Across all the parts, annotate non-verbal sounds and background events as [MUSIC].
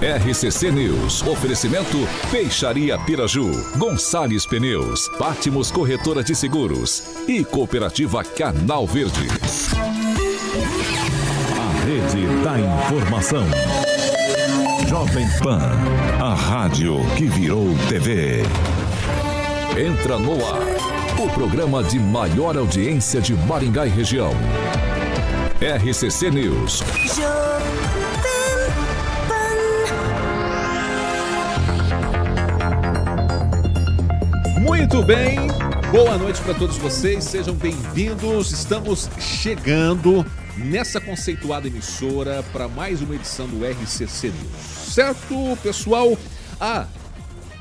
RCC News. Oferecimento Peixaria Piraju, Gonçalves Pneus, Pátimos Corretora de Seguros e Cooperativa Canal Verde. A Rede da Informação. Jovem Pan, a rádio que virou TV. Entra no ar, o programa de maior audiência de Maringá e região. RCC News. Muito bem, boa noite para todos vocês, sejam bem-vindos. Estamos chegando nessa conceituada emissora para mais uma edição do RCC News. Certo, pessoal? Ah,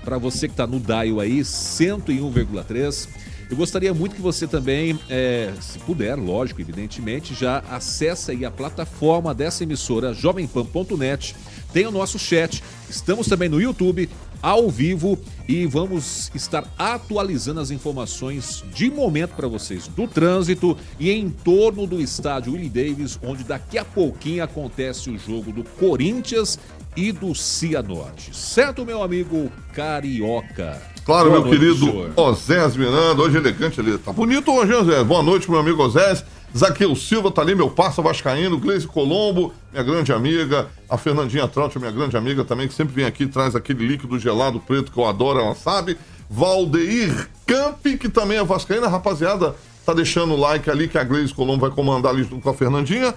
para você que está no dial aí, 101,3. Eu gostaria muito que você também, é, se puder, lógico, evidentemente, já acesse aí a plataforma dessa emissora, jovempan.net. Tem o nosso chat. Estamos também no YouTube, ao vivo e vamos estar atualizando as informações de momento para vocês do trânsito e em torno do estádio Willie Davis, onde daqui a pouquinho acontece o jogo do Corinthians e do Cianorte. Certo, meu amigo Carioca? Claro, Boa meu noite, querido Osés Miranda, hoje elegante ali. Tá bonito hoje, Osés. Boa noite, meu amigo Osés. Zaqueu Silva tá ali, meu parça vascaíno, Gleise Colombo, minha grande amiga, a Fernandinha Traut, minha grande amiga também, que sempre vem aqui traz aquele líquido gelado preto que eu adoro, ela sabe. Valdeir Camp, que também é vascaína, rapaziada, tá deixando o like ali que a Gleise Colombo vai comandar ali junto com a Fernandinha.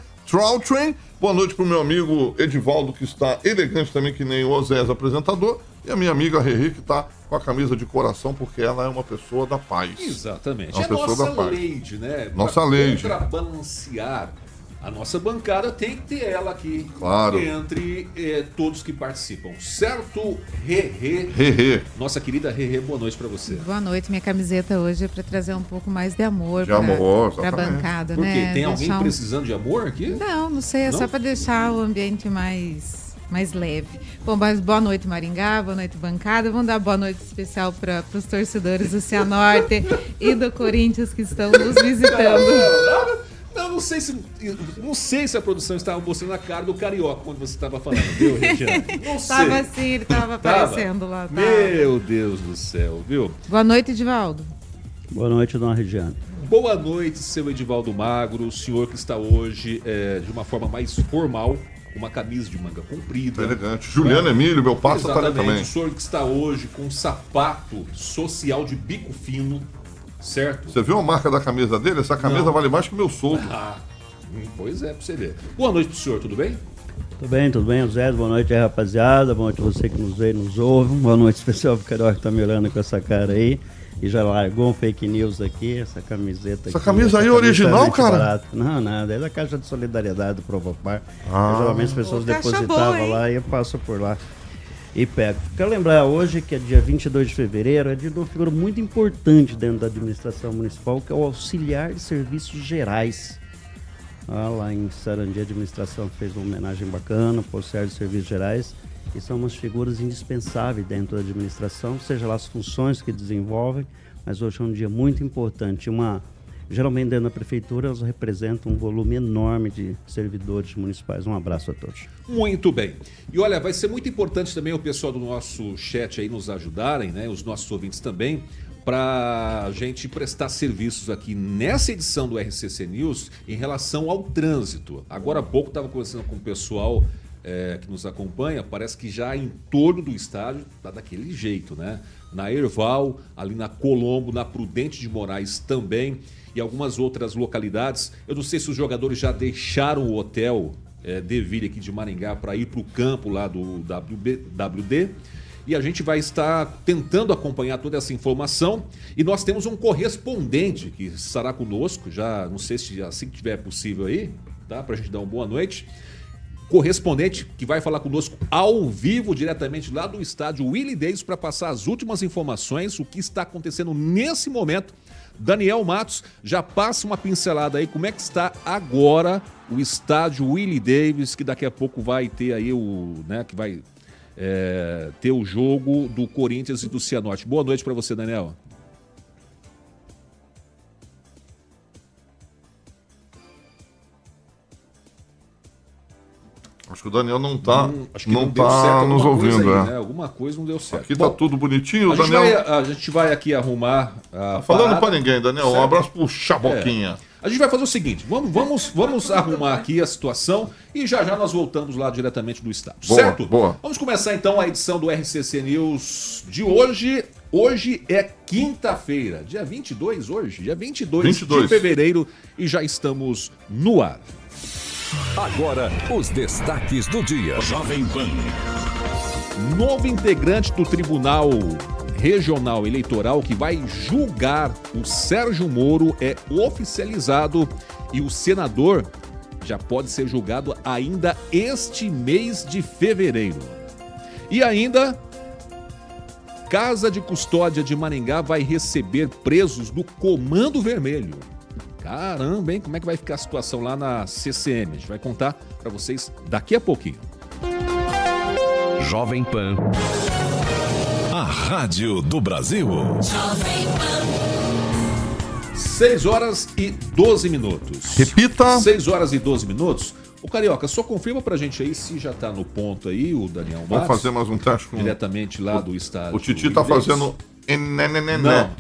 Train, boa noite pro meu amigo Edivaldo, que está elegante também, que nem o Osés apresentador. E a minha amiga Reri, que está com a camisa de coração, porque ela é uma pessoa da paz. Exatamente. É uma é pessoa nossa da paz. lei, né? Nossa lei. Para balancear a nossa bancada tem que ter ela aqui claro. entre eh, todos que participam. Certo, Rerê? Rerê. Nossa querida Rerê, boa noite para você. Boa noite. Minha camiseta hoje é para trazer um pouco mais de amor para a bancada, Por né? quê? Tem alguém um... precisando de amor aqui? Não, não sei. É não? só para deixar o ambiente mais mais leve. Bom, mas boa noite, Maringá, boa noite, bancada. Vamos dar boa noite especial para os torcedores do Cianorte e do Corinthians que estão nos visitando. Não, não sei se não sei se a produção estava mostrando a cara do carioca quando você estava falando, viu, Regiane? Não [LAUGHS] sei. Tava assim, ele estava aparecendo lá. Tava. Meu Deus do céu, viu? Boa noite, Edivaldo. Boa noite, dona Regiane. Boa noite, seu Edivaldo Magro, o senhor que está hoje é, de uma forma mais formal, uma camisa de manga comprida. Elegante. Juliano Emílio, meu parceiro, está ali também. O senhor que está hoje com um sapato social de bico fino, certo? Você viu a marca da camisa dele? Essa camisa Não. vale mais que o meu soldo. Ah, pois é, pra você ver. Boa noite pro senhor, tudo bem? Tudo bem, tudo bem, Zé? Boa noite aí, rapaziada. Boa noite a você que nos vê e nos ouve. Boa noite especial pro Carioca que tá me olhando com essa cara aí. E já largou um fake news aqui, essa camiseta Essa aqui, camisa aí é original, cara? Barata. Não, nada, é da Caixa de Solidariedade do Provopar. Ah. Geralmente as pessoas depositavam boa, lá e eu passo por lá e pego. Quero lembrar hoje que é dia 22 de fevereiro, é dia de uma figura muito importante dentro da administração municipal, que é o auxiliar de serviços gerais. Ah, lá em Sarandi, a administração fez uma homenagem bacana para o auxiliar de serviços gerais e são umas figuras indispensáveis dentro da administração, seja lá as funções que desenvolvem, mas hoje é um dia muito importante. Uma, geralmente dentro da prefeitura elas representam um volume enorme de servidores municipais. Um abraço a todos. Muito bem. E olha, vai ser muito importante também o pessoal do nosso chat aí nos ajudarem, né? Os nossos ouvintes também, para a gente prestar serviços aqui nessa edição do RCC News em relação ao trânsito. Agora há pouco estava conversando com o pessoal é, que nos acompanha, parece que já em torno do estádio está daquele jeito, né? Na Erval, ali na Colombo, na Prudente de Moraes também e algumas outras localidades. Eu não sei se os jogadores já deixaram o hotel é, Deville aqui de Maringá para ir para o campo lá do WB, WD. E a gente vai estar tentando acompanhar toda essa informação. E nós temos um correspondente que estará conosco, já não sei se assim que tiver possível aí, tá? Para a gente dar uma boa noite correspondente que vai falar conosco ao vivo, diretamente lá do estádio Willie Davis, para passar as últimas informações, o que está acontecendo nesse momento Daniel Matos, já passa uma pincelada aí, como é que está agora o estádio Willie Davis, que daqui a pouco vai ter aí o, né, que vai é, ter o jogo do Corinthians e do Cianorte. Boa noite para você, Daniel. Acho que o Daniel não está hum, não, não tá nos ouvindo. Aí, é. né? Alguma coisa não deu certo. Aqui está tudo bonitinho. A, Daniel... gente vai, a gente vai aqui arrumar. A tá falando para ninguém, Daniel. Certo? Um abraço pro Chaboquinha. É. A gente vai fazer o seguinte: vamos, vamos, vamos arrumar aqui a situação e já já nós voltamos lá diretamente do estado. Boa, certo? Boa. Vamos começar então a edição do RCC News de hoje. Hoje é quinta-feira, dia 22 hoje, dia 22, 22 de fevereiro e já estamos no ar. Agora, os destaques do dia. Jovem Pan. Novo integrante do Tribunal Regional Eleitoral que vai julgar o Sérgio Moro é oficializado e o senador já pode ser julgado ainda este mês de fevereiro. E ainda, Casa de Custódia de Maringá vai receber presos do Comando Vermelho. Caramba, hein? Como é que vai ficar a situação lá na CCM? A gente vai contar para vocês daqui a pouquinho. Jovem Pan. A Rádio do Brasil. Jovem Pan. 6 horas e 12 minutos. Repita. 6 horas e 12 minutos. O Carioca, só confirma pra gente aí se já tá no ponto aí, o Daniel Matos. Vamos fazer mais um teste com... Diretamente lá do estádio. O Titi tá fazendo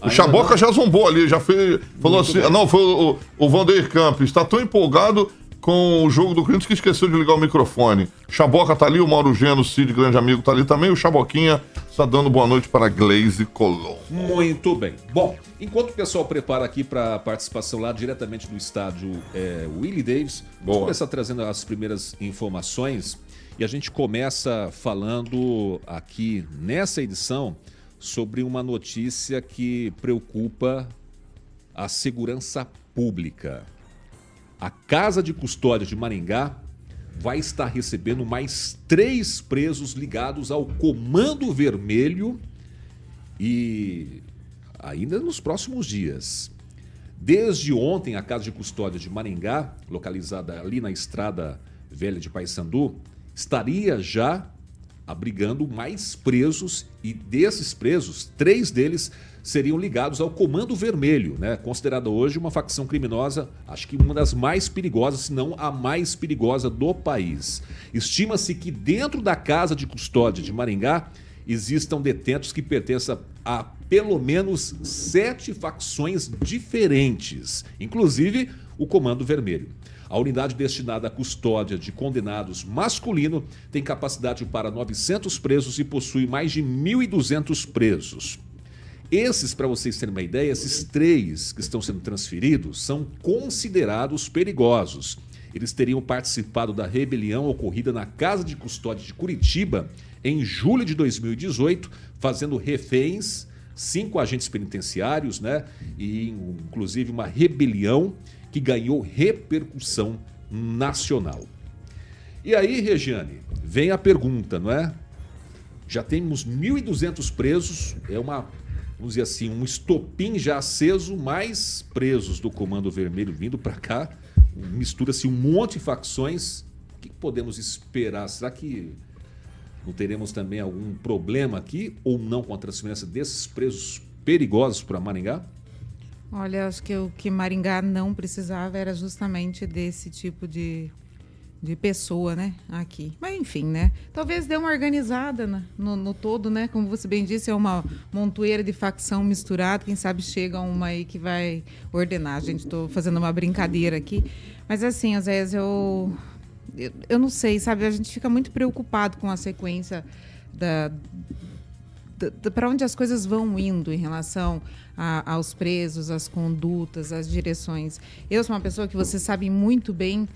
não, o Chaboca não. já zombou ali, já fez. Falou Muito assim. Bem. Não, foi o, o Vandeir Campos. Está tão empolgado com o jogo do Corinthians que esqueceu de ligar o microfone. Chaboca tá ali, o Mauro Geno, Cid, grande amigo, tá ali também. O Chaboquinha está dando boa noite para Glaze Colom. Muito bem. Bom, enquanto o pessoal prepara aqui para a participação lá diretamente do estádio é, Willie Davis, vamos começar trazendo as primeiras informações. E a gente começa falando aqui nessa edição sobre uma notícia que preocupa a segurança pública. A Casa de Custódia de Maringá vai estar recebendo mais três presos ligados ao Comando Vermelho e ainda nos próximos dias. Desde ontem, a Casa de Custódia de Maringá, localizada ali na Estrada Velha de Paysandu, estaria já abrigando mais presos e desses presos, três deles seriam ligados ao Comando Vermelho, né? considerada hoje uma facção criminosa, acho que uma das mais perigosas, se não a mais perigosa do país. Estima-se que dentro da casa de custódia de Maringá existam detentos que pertençam a pelo menos sete facções diferentes, inclusive o Comando Vermelho. A unidade destinada à custódia de condenados masculino tem capacidade para 900 presos e possui mais de 1.200 presos. Esses, para vocês terem uma ideia, esses três que estão sendo transferidos são considerados perigosos. Eles teriam participado da rebelião ocorrida na Casa de Custódia de Curitiba em julho de 2018, fazendo reféns cinco agentes penitenciários, né? E inclusive uma rebelião que ganhou repercussão nacional. E aí, Regiane, vem a pergunta, não é? Já temos 1.200 presos, é uma, vamos dizer assim, um estopim já aceso, mais presos do Comando Vermelho vindo para cá. Mistura-se um monte de facções. O que podemos esperar? Será que não teremos também algum problema aqui ou não com a transferência desses presos perigosos para Maringá? Olha, acho que o que Maringá não precisava era justamente desse tipo de, de pessoa, né, aqui. Mas enfim, né? Talvez dê uma organizada no, no, todo, né? Como você bem disse, é uma montoeira de facção misturada. Quem sabe chega uma aí que vai ordenar. Gente, estou fazendo uma brincadeira aqui. Mas assim, às vezes eu, eu, eu não sei, sabe? A gente fica muito preocupado com a sequência da, para onde as coisas vão indo em relação a, aos presos, às condutas, às direções. Eu sou uma pessoa que você sabe muito bem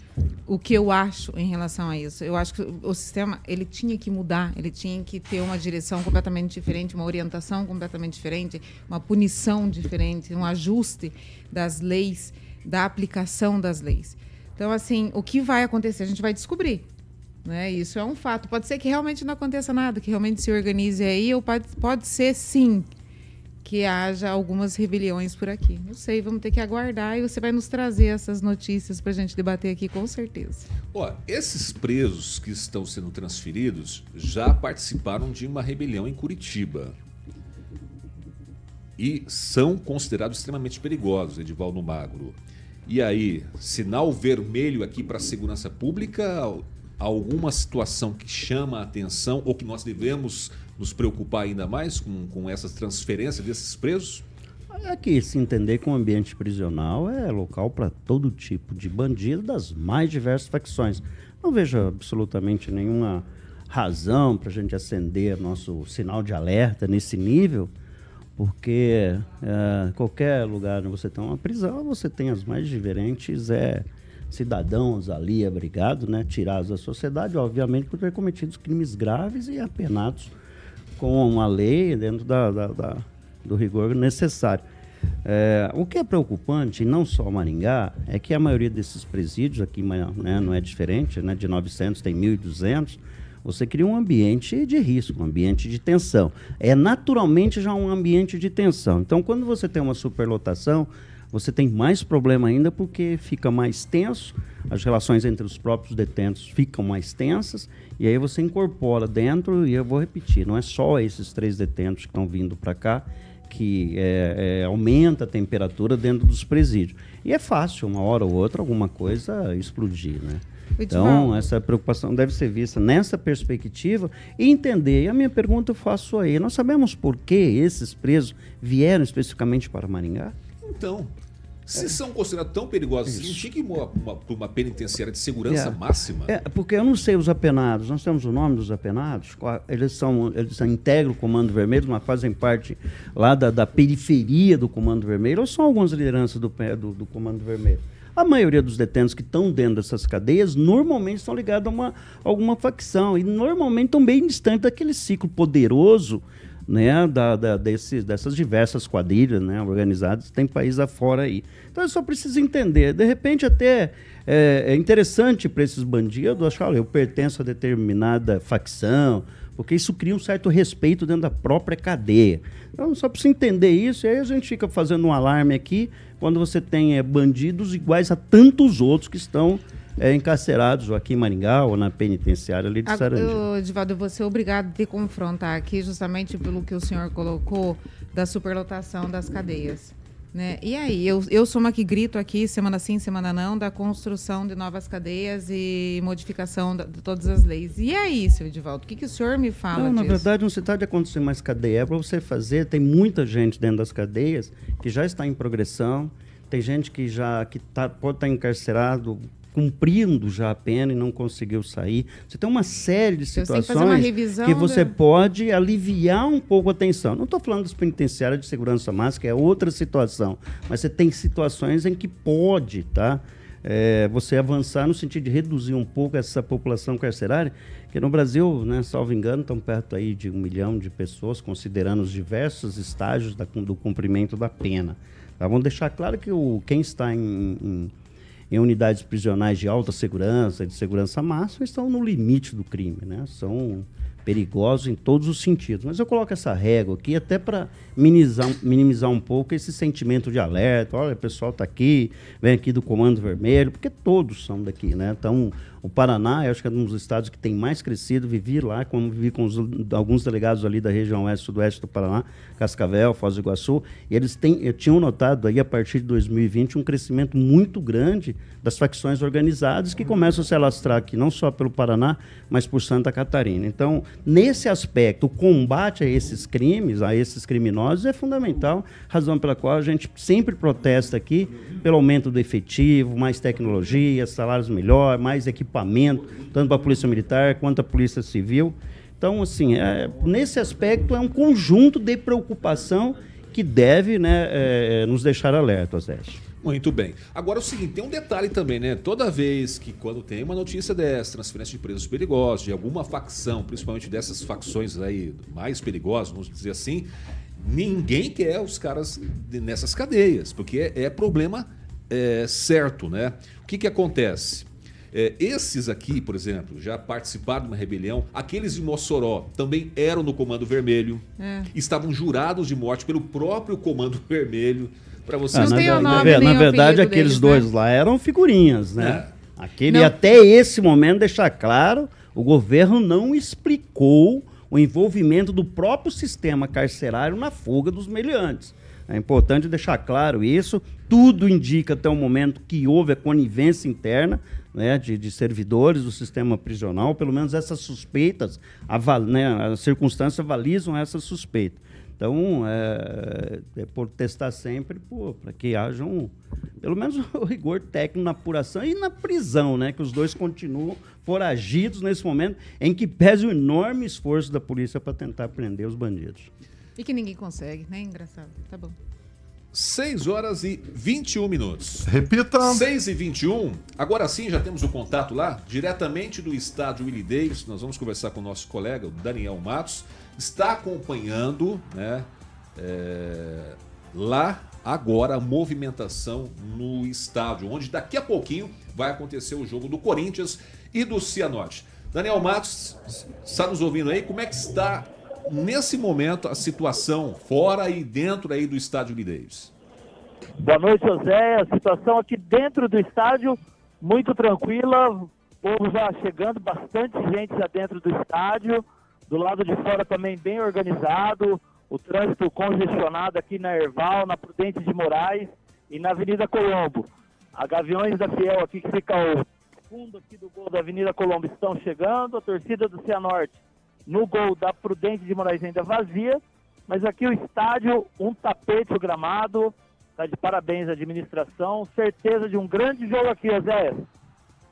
o que eu acho em relação a isso. Eu acho que o sistema ele tinha que mudar, ele tinha que ter uma direção completamente diferente, uma orientação completamente diferente, uma punição diferente, um ajuste das leis, da aplicação das leis. Então, assim, o que vai acontecer? A gente vai descobrir. Né? Isso é um fato. Pode ser que realmente não aconteça nada, que realmente se organize aí, ou pode, pode ser sim que haja algumas rebeliões por aqui. Eu sei, vamos ter que aguardar e você vai nos trazer essas notícias para a gente debater aqui com certeza. Ó, esses presos que estão sendo transferidos já participaram de uma rebelião em Curitiba. E são considerados extremamente perigosos, Edivaldo Magro. E aí, sinal vermelho aqui para a segurança pública? Alguma situação que chama a atenção ou que nós devemos nos preocupar ainda mais com, com essas transferências desses presos? Aqui, se entender que o ambiente prisional é local para todo tipo de bandido das mais diversas facções. Não vejo absolutamente nenhuma razão para a gente acender nosso sinal de alerta nesse nível, porque é, qualquer lugar onde você tem uma prisão, você tem as mais diferentes é, cidadãos ali abrigados, né, tirados da sociedade, obviamente por ter cometido crimes graves e apenados com uma lei dentro da, da, da do rigor necessário. É, o que é preocupante, não só Maringá, é que a maioria desses presídios, aqui né, não é diferente, né, de 900 tem 1.200, você cria um ambiente de risco, um ambiente de tensão. É naturalmente já um ambiente de tensão. Então, quando você tem uma superlotação, você tem mais problema ainda porque fica mais tenso, as relações entre os próprios detentos ficam mais tensas, e aí você incorpora dentro, e eu vou repetir, não é só esses três detentos que estão vindo para cá que é, é, aumenta a temperatura dentro dos presídios. E é fácil, uma hora ou outra, alguma coisa explodir, né? Então, essa preocupação deve ser vista nessa perspectiva e entender. E a minha pergunta eu faço aí: nós sabemos por que esses presos vieram especificamente para Maringá? Então, se são considerados tão perigosos assim, tinha que ir para uma, uma, penitenciária de segurança é. máxima. É, porque eu não sei os apenados, nós temos o nome dos apenados, eles são, eles integram o Comando Vermelho, mas fazem parte lá da, da periferia do Comando Vermelho, ou são algumas lideranças do, do, do Comando Vermelho? A maioria dos detentos que estão dentro dessas cadeias normalmente estão ligados a, uma, alguma facção e normalmente estão bem distantes daquele ciclo poderoso né, da, da, desse, dessas diversas quadrilhas né, organizadas, tem país afora aí. Então eu só preciso entender. De repente, até é, é interessante para esses bandidos achar, olha, eu pertenço a determinada facção, porque isso cria um certo respeito dentro da própria cadeia. Então só precisa entender isso, e aí a gente fica fazendo um alarme aqui quando você tem é, bandidos iguais a tantos outros que estão é, encarcerados aqui em Maringá ou na penitenciária ali de Sarandi. Edivaldo, eu vou ser obrigado a te confrontar aqui justamente pelo que o senhor colocou da superlotação das cadeias. Né? E aí, eu, eu sou uma que grito aqui, semana sim, semana não, da construção de novas cadeias e modificação de todas as leis. E aí, seu Edivaldo, o que, que o senhor me fala não, disso? Na verdade, não se trata de acontecer mais cadeia, é para você fazer, tem muita gente dentro das cadeias que já está em progressão, tem gente que já que tá, pode estar encarcerado cumprindo já a pena e não conseguiu sair. Você tem uma série de situações que, que, você de... pode aliviar um pouco a tensão. Não estou falando dos penitenciários de segurança máxima, que é outra situação, mas você tem situações em que pode, tá? É, você avançar no sentido de reduzir um pouco essa população carcerária, que no Brasil, né, salvo engano, estão perto aí de um milhão de pessoas, considerando os diversos estágios da, do cumprimento da pena. Tá? Vamos deixar claro que o, quem está em, em em unidades prisionais de alta segurança, de segurança máxima, estão no limite do crime, né? São perigosos em todos os sentidos. Mas eu coloco essa régua aqui até para minimizar, minimizar um pouco esse sentimento de alerta. Olha, o pessoal está aqui, vem aqui do Comando Vermelho, porque todos são daqui, né? Então, o Paraná, acho que é um dos estados que tem mais crescido. Vivi lá, como vivi com os, alguns delegados ali da região oeste sudoeste do Paraná, Cascavel, Foz do Iguaçu, eles têm, tinham notado aí, a partir de 2020, um crescimento muito grande das facções organizadas que começam a se alastrar aqui, não só pelo Paraná, mas por Santa Catarina. Então, nesse aspecto, o combate a esses crimes, a esses criminosos, é fundamental, razão pela qual a gente sempre protesta aqui pelo aumento do efetivo, mais tecnologia, salários melhores, mais equipamento, tanto para a Polícia Militar quanto a Polícia Civil. Então, assim, é, nesse aspecto é um conjunto de preocupação que deve né, é, nos deixar alertas, Zé. Muito bem. Agora é o seguinte, tem um detalhe também, né? Toda vez que quando tem uma notícia dessa, transferência de presos perigosos, de alguma facção, principalmente dessas facções aí mais perigosas, vamos dizer assim, ninguém quer os caras nessas cadeias, porque é, é problema é, certo, né? O que que acontece? É, esses aqui, por exemplo, já participaram de uma rebelião. Aqueles de Mossoró também eram no Comando Vermelho. É. Estavam jurados de morte pelo próprio Comando [LAUGHS] Vermelho. Para vocês. Ah, na, na, na, na verdade, aqueles deles, dois né? lá eram figurinhas, né? É. Aquele, não. até esse momento, deixar claro, o governo não explicou o envolvimento do próprio sistema carcerário na fuga dos meliantes. É importante deixar claro isso. Tudo indica até o momento que houve a conivência interna né, de, de, servidores do sistema prisional, pelo menos essas suspeitas, a, né, as circunstâncias avalizam essa suspeita. Então, é, é por testar sempre para que haja um, pelo menos [LAUGHS] o rigor técnico na apuração e na prisão, né? Que os dois continuam foragidos nesse momento em que pese o enorme esforço da polícia para tentar prender os bandidos. E que ninguém consegue, né? Engraçado. Tá bom. 6 horas e 21 minutos. Repita. 6 e 21. Agora sim, já temos o contato lá, diretamente do estádio Willie Davis. Nós vamos conversar com o nosso colega, o Daniel Matos. Está acompanhando, né? É, lá agora a movimentação no estádio, onde daqui a pouquinho vai acontecer o jogo do Corinthians e do Cianorte. Daniel Matos, está nos ouvindo aí? Como é que está nesse momento a situação fora e dentro aí do estádio Lideiros? Boa noite, José. A situação aqui dentro do estádio muito tranquila. O povo já chegando, bastante gente já dentro do estádio. Do lado de fora também bem organizado. O trânsito congestionado aqui na Erval, na Prudente de Moraes e na Avenida Colombo. A Gaviões da Fiel aqui que fica ao fundo aqui do gol da Avenida Colombo estão chegando. A torcida do Cianorte no gol da Prudente de Moraes ainda vazia, mas aqui o estádio, um tapete o gramado, tá de parabéns à administração, certeza de um grande jogo aqui, Zé.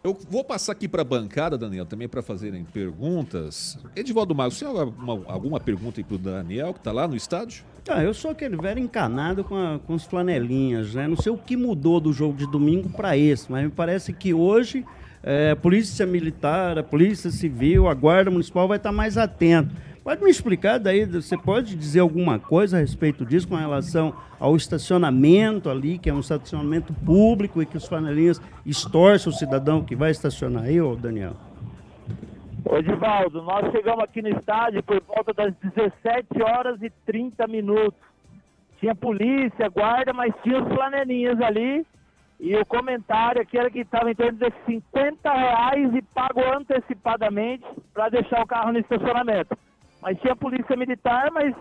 Eu vou passar aqui para a bancada, Daniel, também para fazerem perguntas. Edivaldo Marcos, você tem alguma, alguma pergunta aí para o Daniel, que está lá no estádio? Ah, eu sou aquele velho encanado com, a, com as flanelinhas, né? Não sei o que mudou do jogo de domingo para esse, mas me parece que hoje é, polícia militar, a polícia civil, a guarda municipal vai estar mais atento. Pode me explicar daí, você pode dizer alguma coisa a respeito disso com relação ao estacionamento ali, que é um estacionamento público e que os flanelinhas extorcem o cidadão que vai estacionar aí, ô Daniel? Ô Edivaldo, nós chegamos aqui no estádio por volta das 17 horas e 30 minutos. Tinha polícia, guarda, mas tinha os flanelinhas ali e o comentário aqui era que estava em torno de 50 reais e pagou antecipadamente para deixar o carro no estacionamento. Mas tinha polícia militar, mas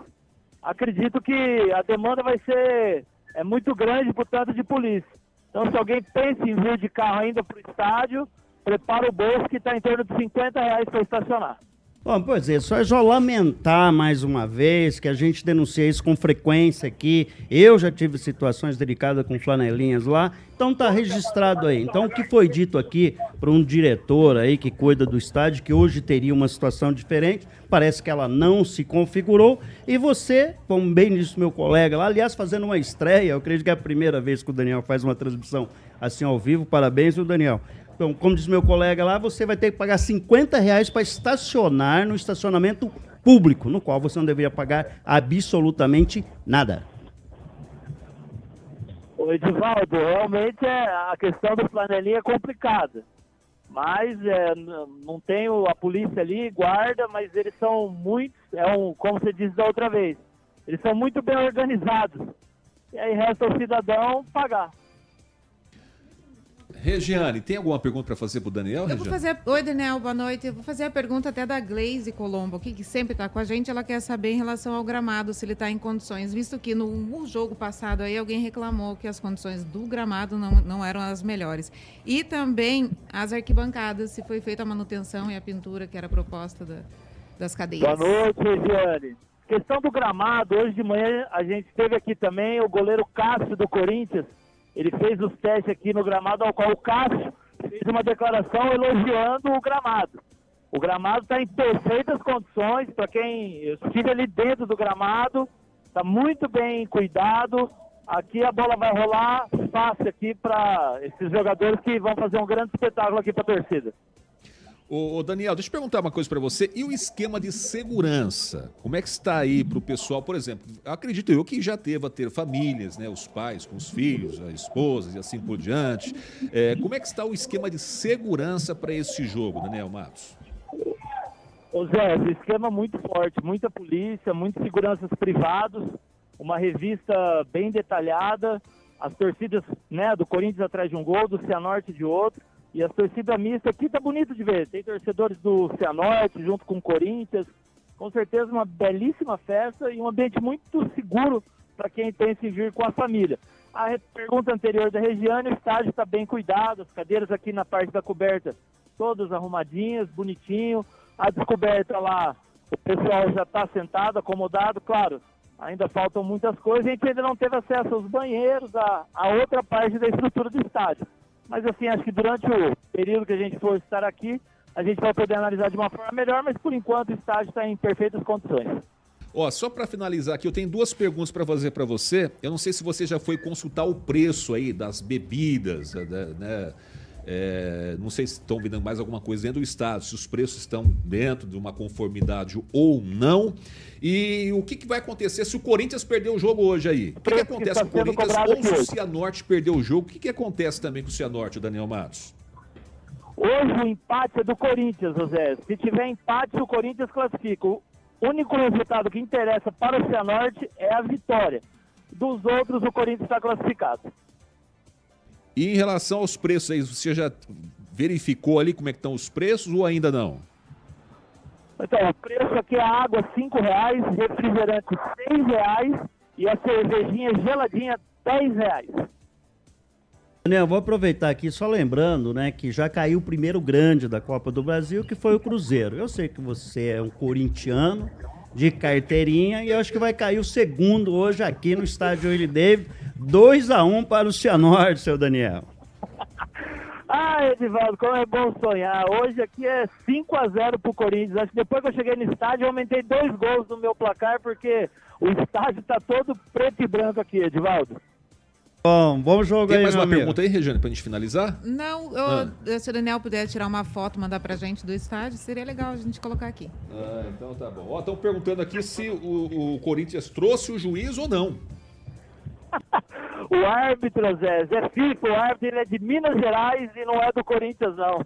acredito que a demanda vai ser é muito grande por tanto de polícia. Então, se alguém pensa em vir de carro ainda para o estádio, prepara o bolso que está em torno de 50 reais para estacionar. Bom, pois é, só, só lamentar mais uma vez que a gente denuncia isso com frequência aqui. Eu já tive situações delicadas com flanelinhas lá, então tá registrado aí. Então o que foi dito aqui para um diretor aí que cuida do estádio, que hoje teria uma situação diferente, parece que ela não se configurou. E você, como bem disse meu colega lá, aliás, fazendo uma estreia, eu acredito que é a primeira vez que o Daniel faz uma transmissão assim ao vivo. Parabéns, o Daniel. Então, como diz meu colega lá, você vai ter que pagar 50 reais para estacionar no estacionamento público, no qual você não deveria pagar absolutamente nada. Ô Edivaldo, realmente é, a questão do flanelinha é complicada. Mas é, não tem a polícia ali, guarda, mas eles são muito, é um, como você disse da outra vez, eles são muito bem organizados. E aí resta o cidadão pagar. Regiane, tem alguma pergunta para fazer para o Daniel? Eu vou fazer. Oi, Daniel, boa noite. Eu vou fazer a pergunta até da Glaze Colombo aqui, que sempre está com a gente. Ela quer saber em relação ao gramado, se ele está em condições, visto que no jogo passado aí alguém reclamou que as condições do gramado não, não eram as melhores. E também as arquibancadas, se foi feita a manutenção e a pintura que era proposta da, das cadeiras. Boa noite, Regiane. Questão do gramado, hoje de manhã a gente teve aqui também o goleiro Cássio do Corinthians ele fez os testes aqui no gramado, ao qual o Cássio fez uma declaração elogiando o gramado. O gramado está em perfeitas condições, para quem estive ali dentro do gramado, está muito bem cuidado. Aqui a bola vai rolar fácil aqui para esses jogadores que vão fazer um grande espetáculo aqui para a torcida. Ô, Daniel, deixa eu perguntar uma coisa para você. E o esquema de segurança? Como é que está aí para o pessoal, por exemplo? Acredito eu que já teve a ter famílias, né? Os pais com os filhos, as esposas e assim por diante. É, como é que está o esquema de segurança para esse jogo, Daniel Matos? Ô Zé, esquema muito forte, muita polícia, muitos seguranças privados, uma revista bem detalhada, as torcidas né, do Corinthians atrás de um gol, do Cianorte de outro. E a torcida mista aqui tá bonito de ver. Tem torcedores do Cianorte junto com o Corinthians. Com certeza uma belíssima festa e um ambiente muito seguro para quem tem se vir com a família. A pergunta anterior da Regiane, o estádio está bem cuidado, as cadeiras aqui na parte da coberta todas arrumadinhas, bonitinho. A descoberta lá, o pessoal já está sentado, acomodado, claro. Ainda faltam muitas coisas, a gente ainda não teve acesso aos banheiros, a, a outra parte da estrutura do estádio. Mas assim, acho que durante o período que a gente for estar aqui, a gente vai poder analisar de uma forma melhor, mas por enquanto o estádio está em perfeitas condições. Ó, só para finalizar aqui, eu tenho duas perguntas para fazer para você. Eu não sei se você já foi consultar o preço aí das bebidas, né? É, não sei se estão vindo mais alguma coisa dentro do estado, se os preços estão dentro de uma conformidade ou não. E o que, que vai acontecer se o Corinthians perder o jogo hoje aí? O que, que acontece com o Corinthians ou se o Cianorte perder o jogo? O que, que acontece também com o Cianorte, Daniel Matos? Hoje o empate é do Corinthians, José. Se tiver empate, o Corinthians classifica. O único resultado que interessa para o Cianorte é a vitória. Dos outros, o Corinthians está classificado. E em relação aos preços aí, você já verificou ali como é que estão os preços ou ainda não? Então, o preço aqui é a água R$ reais, refrigerante R$ reais e a cervejinha geladinha R$ reais. Daniel, vou aproveitar aqui só lembrando, né, que já caiu o primeiro grande da Copa do Brasil, que foi o Cruzeiro. Eu sei que você é um corintiano de carteirinha e eu acho que vai cair o segundo hoje aqui no estádio Willie David, 2 a 1 para o Cianorte, seu Daniel. [LAUGHS] Ah, Edivaldo, como é bom sonhar. Hoje aqui é 5 a 0 pro Corinthians. Acho que depois que eu cheguei no estádio, eu aumentei dois gols no meu placar, porque o estádio tá todo preto e branco aqui, Edivaldo. Bom, bom jogo Tem aí, mais uma amigo. pergunta aí, Regiane, pra gente finalizar? Não, eu, ah. se o Daniel puder tirar uma foto, mandar pra gente do estádio, seria legal a gente colocar aqui. Ah, então tá bom. Ó, estão perguntando aqui se o, o Corinthians trouxe o juiz ou não. [LAUGHS] o árbitro, Zé, Zé FIFA, o árbitro ele é de Minas Gerais e não é do Corinthians, não.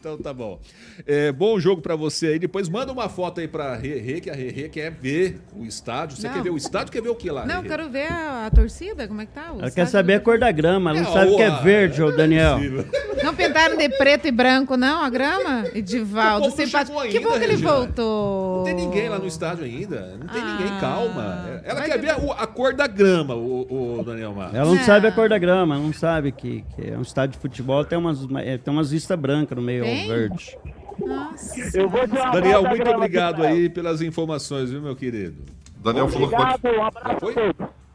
Então tá bom. É, bom jogo para você aí. Depois manda uma foto aí pra Rê, que a Rê quer ver o estádio. Você não. quer ver o estádio quer ver o que lá? Não, Rê? quero ver a, a, torcida, como é que tá? Ela quer saber a cor da grama, ela não é, sabe que é verde, ô Daniel. [LAUGHS] Não pintaram de preto e branco, não, a grama? Edivaldo, simpático. Que bom que ele voltou. Não tem ninguém lá no estádio ainda. Não tem ah, ninguém, calma. Ela quer ver a, a, cor da grama, o, o Daniel Marcos. Ela não é. sabe a cor da grama, não sabe que, que é um estádio de futebol, tem umas, é, tem umas vistas brancas no meio verde. Nossa. Eu vou Daniel, muito obrigado aí pelas informações, viu, meu querido? Daniel falou que pode... um abraço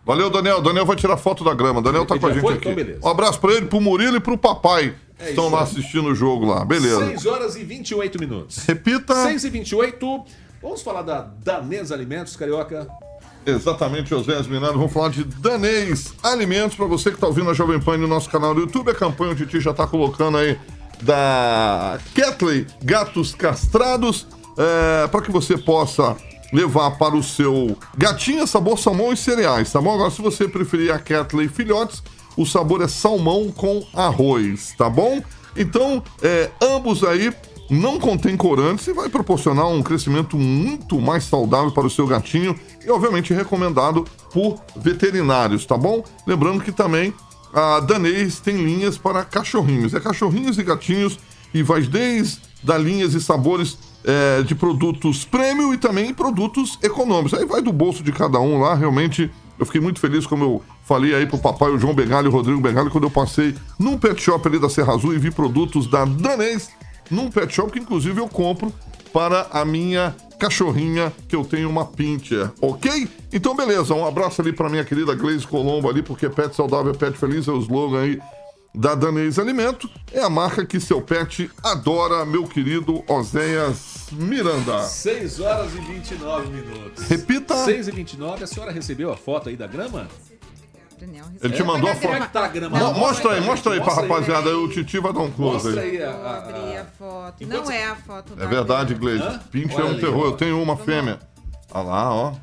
Valeu, Daniel. Daniel vai tirar foto da grama. Daniel tá com a gente foi? aqui. Então, um abraço pra ele, pro Murilo e pro papai. É estão lá assistindo o jogo lá. Beleza. 6 horas e 28 minutos. Repita. 6 e 28. Vamos falar da Danês Alimentos, Carioca. Exatamente, José Minado. Vamos falar de Danês Alimentos. Para você que está ouvindo a Jovem Pan no nosso canal do YouTube, a campanha o Titi já está colocando aí da Ketley Gatos Castrados, é, para que você possa levar para o seu gatinho sabor salmão e cereais, tá bom? Agora, se você preferir a Ketley Filhotes, o sabor é salmão com arroz, tá bom? Então, é, ambos aí não contém corantes e vai proporcionar um crescimento muito mais saudável para o seu gatinho e, obviamente, recomendado por veterinários, tá bom? Lembrando que também a Danês tem linhas para cachorrinhos. É cachorrinhos e gatinhos e vai desde da linhas e sabores é, de produtos premium e também produtos econômicos. Aí vai do bolso de cada um lá, realmente. Eu fiquei muito feliz, como eu falei aí pro papai, o João Begali o Rodrigo Begali, quando eu passei num pet shop ali da Serra Azul e vi produtos da Danês num pet shop que inclusive eu compro para a minha cachorrinha, que eu tenho uma pincher, ok? Então, beleza, um abraço ali para minha querida Gleise Colombo ali, porque pet saudável é pet feliz, é o slogan aí da Danês Alimento. É a marca que seu pet adora, meu querido Oséias Miranda. 6 horas e 29 minutos. Repita. 6 e 29, a senhora recebeu a foto aí da grama? Daniel. Ele te mandou a foto. É tá a Não, mostra aí, mostra aí pra mostra rapaziada. Aí o Titi vai dar um close Mostra aí. aí a, Vou a- abrir a a- foto. Enquanto Não você- é a foto É da verdade. Gleison. Hã? É Olha um ali, terror. ó. Eu tenho uma fêmea. Olha lá, ó.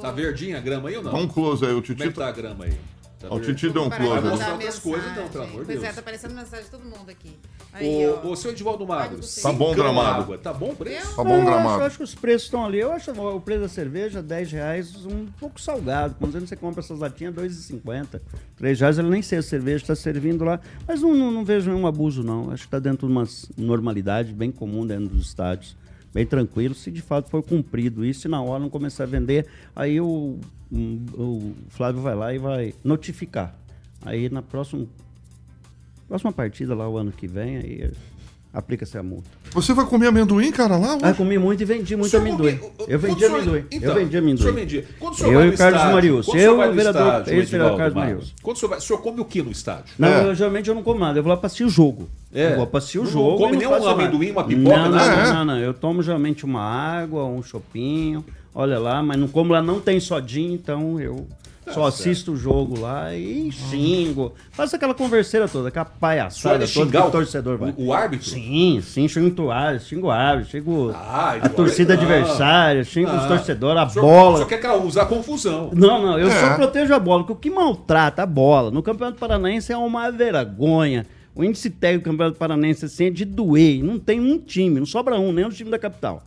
Tá verdinha a grama aí ou não? Dá um close aí. O Como Titi é que tá a grama aí? Tá Ó, o verde? Titi deu um Parar de close. Vai aí. mostrar mandar outras coisas, então, pelo amor de Pois é, Deus. tá aparecendo mensagem de todo mundo aqui. Aí, Ô, ó. ô, seu Edivaldo Magro, Tá bom grama gramado. água, Tá bom o preço? Tá bom Eu acho, gramado. eu acho que os preços estão ali. Eu acho o preço da cerveja, 10 reais, um pouco salgado. Quando você compra essas latinhas, 2,50. 3 reais, ele nem sei a cerveja está servindo lá. Mas não, não, não vejo nenhum abuso, não. Acho que está dentro de uma normalidade bem comum dentro dos estádios. Bem tranquilo, se de fato for cumprido isso e na hora não começar a vender, aí o, o Flávio vai lá e vai notificar. Aí na próxima, próxima partida lá o ano que vem, aí aplica-se a multa. Você vai comer amendoim, cara, lá? Ah, hoje? comi muito e vendi muito amendoim. o- Eu quando vendi o senhor- amendoim. então, eu vendi o amendoim. senhor vendia. Quando o senhor Eu vai e o Carlos Marius. o Eu e o vereador- esse vereador Edivaldo Carlos Marius. Quando o senhor vai, o senhor come o que no estádio? Não, É. eu geralmente eu não como nada. Eu vou lá pra assistir o jogo. É. Eu vou pra assistir o Não jogo. come e nem não um amendoim, uma pipoca, não, nada? Não, É. não, não. Eu tomo geralmente uma água, um chopinho. Olha lá, mas não como lá, não tem sodinho, então eu Tá só assisto o jogo lá e xingo. Faço aquela converseira toda, aquela é palhaçada de toda que xingar o torcedor vai. o, o árbitro? Sim, sim, xingo o árbitro, xingo o árbitro, xingo Ah, a Eduardo, torcida não. adversária, xingo os Ah. torcedores, a senhor- bola. Senhor quer causar confusão. Não, não, eu É. só protejo a bola, porque o que maltrata a bola no Campeonato Paranaense é uma vergonha. O índice técnico do Campeonato Paranaense assim, é de doer. Não tem um time, não sobra um, nem o time da capital.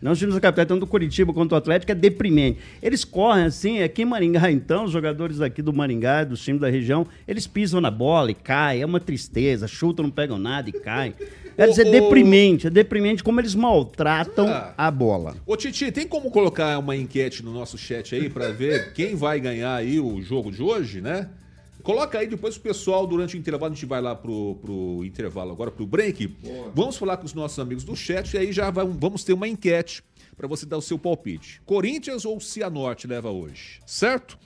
Não os times da capital, tanto do Curitiba quanto do Atlético, é deprimente. Eles correm assim, aqui em Maringá, então, os jogadores aqui do Maringá, dos times da região, eles pisam na bola e caem, é uma tristeza, chutam, não pegam nada e caem. Quer dizer, ô- deprimente, é deprimente como eles maltratam Ah. a bola. Ô Titi, tem como colocar uma enquete no nosso chat aí pra ver quem vai ganhar aí o jogo de hoje, né? Coloca aí depois o pessoal durante o intervalo, a gente vai lá pro, pro intervalo agora, pro break. Vamos falar com os nossos amigos do chat e aí já vai- vamos ter uma enquete pra você dar o seu palpite. Corinthians ou Cianorte leva hoje, certo?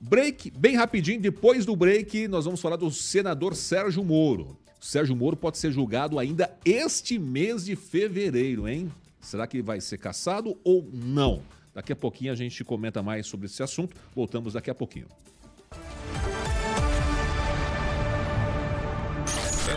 Break, bem rapidinho, depois do break, nós vamos falar do senador Sérgio Moro. O Sérgio Moro pode ser julgado ainda este mês de fevereiro, hein? Será que vai ser caçado ou não? Daqui a pouquinho a gente comenta mais sobre esse assunto. Voltamos daqui a pouquinho.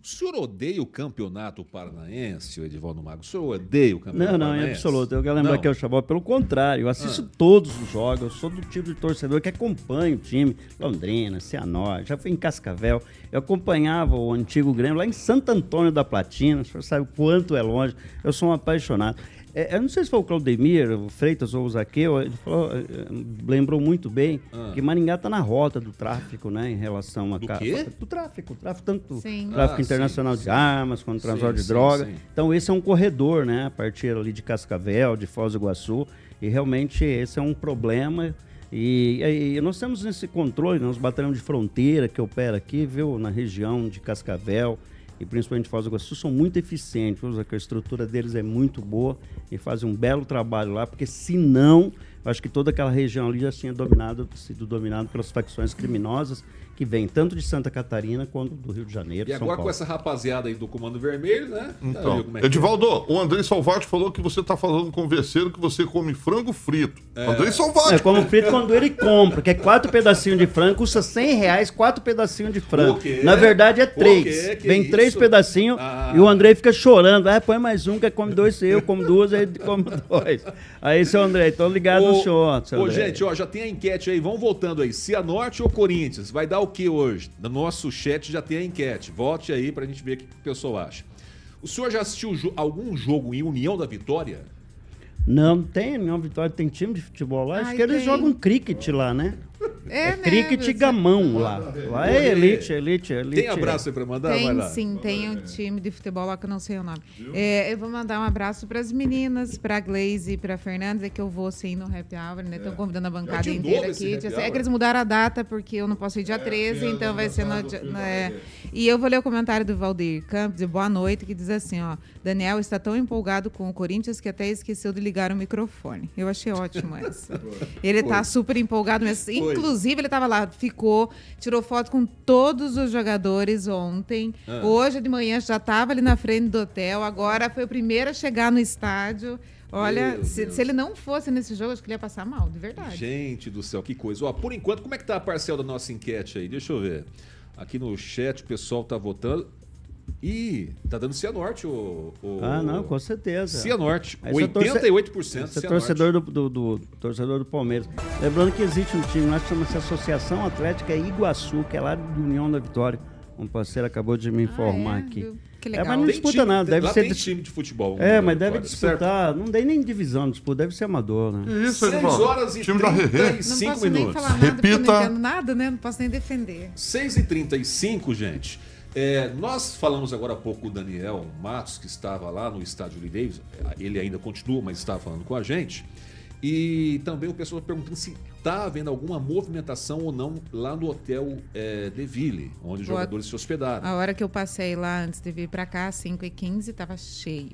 O senhor odeia o campeonato paranaense, o Edivaldo Mago? O senhor odeia o campeonato Não, não, paranaense? em absoluto. Eu quero lembrar Não. que é o Xabó, pelo contrário, eu assisto todos os jogos, eu sou do tipo de torcedor que acompanha o time. Londrina, Cianorte, já fui em Cascavel. Eu acompanhava o antigo Grêmio lá em Santo Antônio da Platina, o senhor sabe o quanto é longe. Eu sou um apaixonado. É, eu não sei se foi o Claudemir, o Freitas ou o Zaqueu, ele falou, eh, lembrou muito bem Ah. que Maringá está na rota do tráfico, né, em relação a... Do ca- quê? Do tráfico, tráfico tanto Sim. tráfico Ah, internacional sim, de armas quanto Sim, transporte de sim, droga. sim. Então esse é um corredor, né? A partir ali de Cascavel, de Foz do Iguaçu. E realmente esse é um problema. E, e nós temos esse controle, nós batalhões de fronteira que opera aqui, viu, na região de Cascavel e principalmente Foz do Iguaçu, são muito eficientes, a estrutura deles é muito boa e fazem um belo trabalho lá, porque senão, eu acho que toda aquela região ali já tinha dominado, sido dominado pelas facções criminosas que vêm tanto de Santa Catarina quanto do Rio de Janeiro, E São agora Paulo. com essa rapaziada aí do Comando Vermelho, né? Então, como é que é? Edivaldo, o Andrei Salvati falou que você tá falando com o Verceiro que você come frango frito. É. Andrei Salvati. É, como frito quando ele compra, que é quatro pedacinhos de frango, custa 100 reais, quatro pedacinhos de frango. Na verdade é três. Vem isso? três pedacinhos Ah. e o Andrei fica chorando. Ah, põe mais um, que come dois, eu como duas, aí ele come dois. Aí, seu Andrei, tô ligado no senhor, seu Ô, Andrei. gente, ó, já tem a enquete aí, vamos voltando aí. Cianorte ou Corinthians? Vai dar o que hoje? No nosso chat já tem a enquete. Vote aí pra gente ver o que o pessoal acha. O senhor já assistiu algum jogo em União da Vitória? Não, tem, nenhuma vitória, tem time de futebol lá. Acho Ai, que eles tem. jogam cricket lá, né? É, é né? cricket gamão lá. Lá é elite, elite, elite. Tem abraço aí pra mandar? Tem sim, tem um time de futebol lá que eu não sei o nome. É, eu vou mandar um abraço pras meninas, pra Glaze e pra Fernanda, é que eu vou sim no happy hour, né? Estão é. convidando a bancada inteira aqui. É que eles mudaram a data, porque eu não posso ir dia 13, é, então vai ser no. Né? E eu vou ler o comentário do Valdir Campos, de boa noite, que diz assim: ó, Daniel está tão empolgado com o Corinthians que até esqueceu de ligar o microfone. Eu achei ótimo essa. Ele está super empolgado mesmo. Inclusive, ele estava lá, ficou, tirou foto com todos os jogadores ontem. Ah. Hoje de manhã já estava ali na frente do hotel. Agora foi o primeiro a chegar no estádio. Olha, se, se, ele não fosse nesse jogo, acho que ele ia passar mal, de verdade. Gente do céu, que coisa. Ó, por enquanto, como é que tá a parcela da nossa enquete aí? Deixa eu ver. Aqui no chat o pessoal tá votando. E tá dando Cianorte o, o. Ah, não, com certeza. Cianorte, 88%. Você Você é torcedor do, do, do, torcedor do Palmeiras. Lembrando que existe um time lá que chama-se Associação Atlética Iguaçu, que é lá de União da Vitória. Um parceiro acabou de me informar ah, é? aqui. Que legal. É, mas não disputa time, nada. Deve lá ser tem time de futebol. É, mas deve disputar. Certo? Não tem nem divisão, disputa. Deve ser amador, né? Isso, 6 horas e time 35 não posso minutos. Nem falar nada Repita. Não entendo nada, né? Não posso nem defender. 6 e 35 gente. É, nós falamos agora há pouco com o Daniel Matos, que estava lá no estádio Lee Ele ainda continua, mas estava falando com a gente. E também o pessoal perguntando se está havendo alguma movimentação ou não lá no hotel é, Deville, onde os jogadores se hospedaram. A hora que eu passei lá antes de vir para cá, 5h15, estava cheio.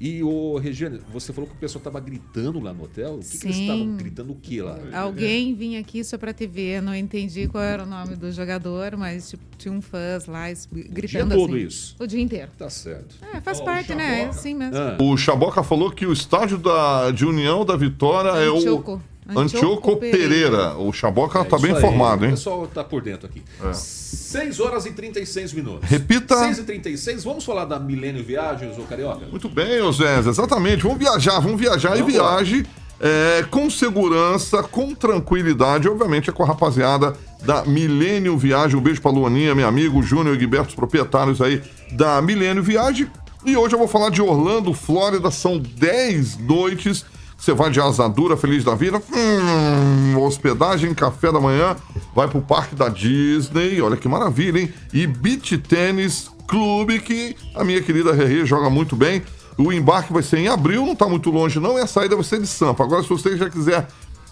E o Regiane, você falou que o pessoal estava gritando lá no hotel. O que, que eles estavam gritando o que lá? Alguém vinha aqui só para te ver. Não entendi qual era o nome do jogador, mas tipo, tinha um fãs lá gritando o dia todo assim. isso. O dia inteiro. Tá certo. É, faz oh, parte, né? É assim mesmo. Ah. O Chaboca falou que o estádio da, de União da Vitória é o Antioco Pereira. O Chaboca está é bem informado, hein? O pessoal está por dentro aqui. É. 6 horas e 36 minutos. Repita. 6 e 36. Vamos falar da Milênio Viagens, ô Carioca? Muito bem, ô Zé, exatamente. Vamos viajar, vamos viajar vamos e viaje é, com segurança, com tranquilidade. Obviamente é com a rapaziada da Milênio Viagem. Um beijo pra Luaninha, meu amigo Júnior e Guiberto, os proprietários aí da Milênio Viagem. E hoje eu vou falar de Orlando, Flórida. São 10 noites você vai de asadura, feliz da vida. Hum, hospedagem, café da manhã. Vai pro parque da Disney. Olha que maravilha, hein? E beach tênis clube que a minha querida Rerê joga muito bem. O embarque vai ser em abril, não tá muito longe não, e a saída vai ser de Sampa. Agora, se você já quiser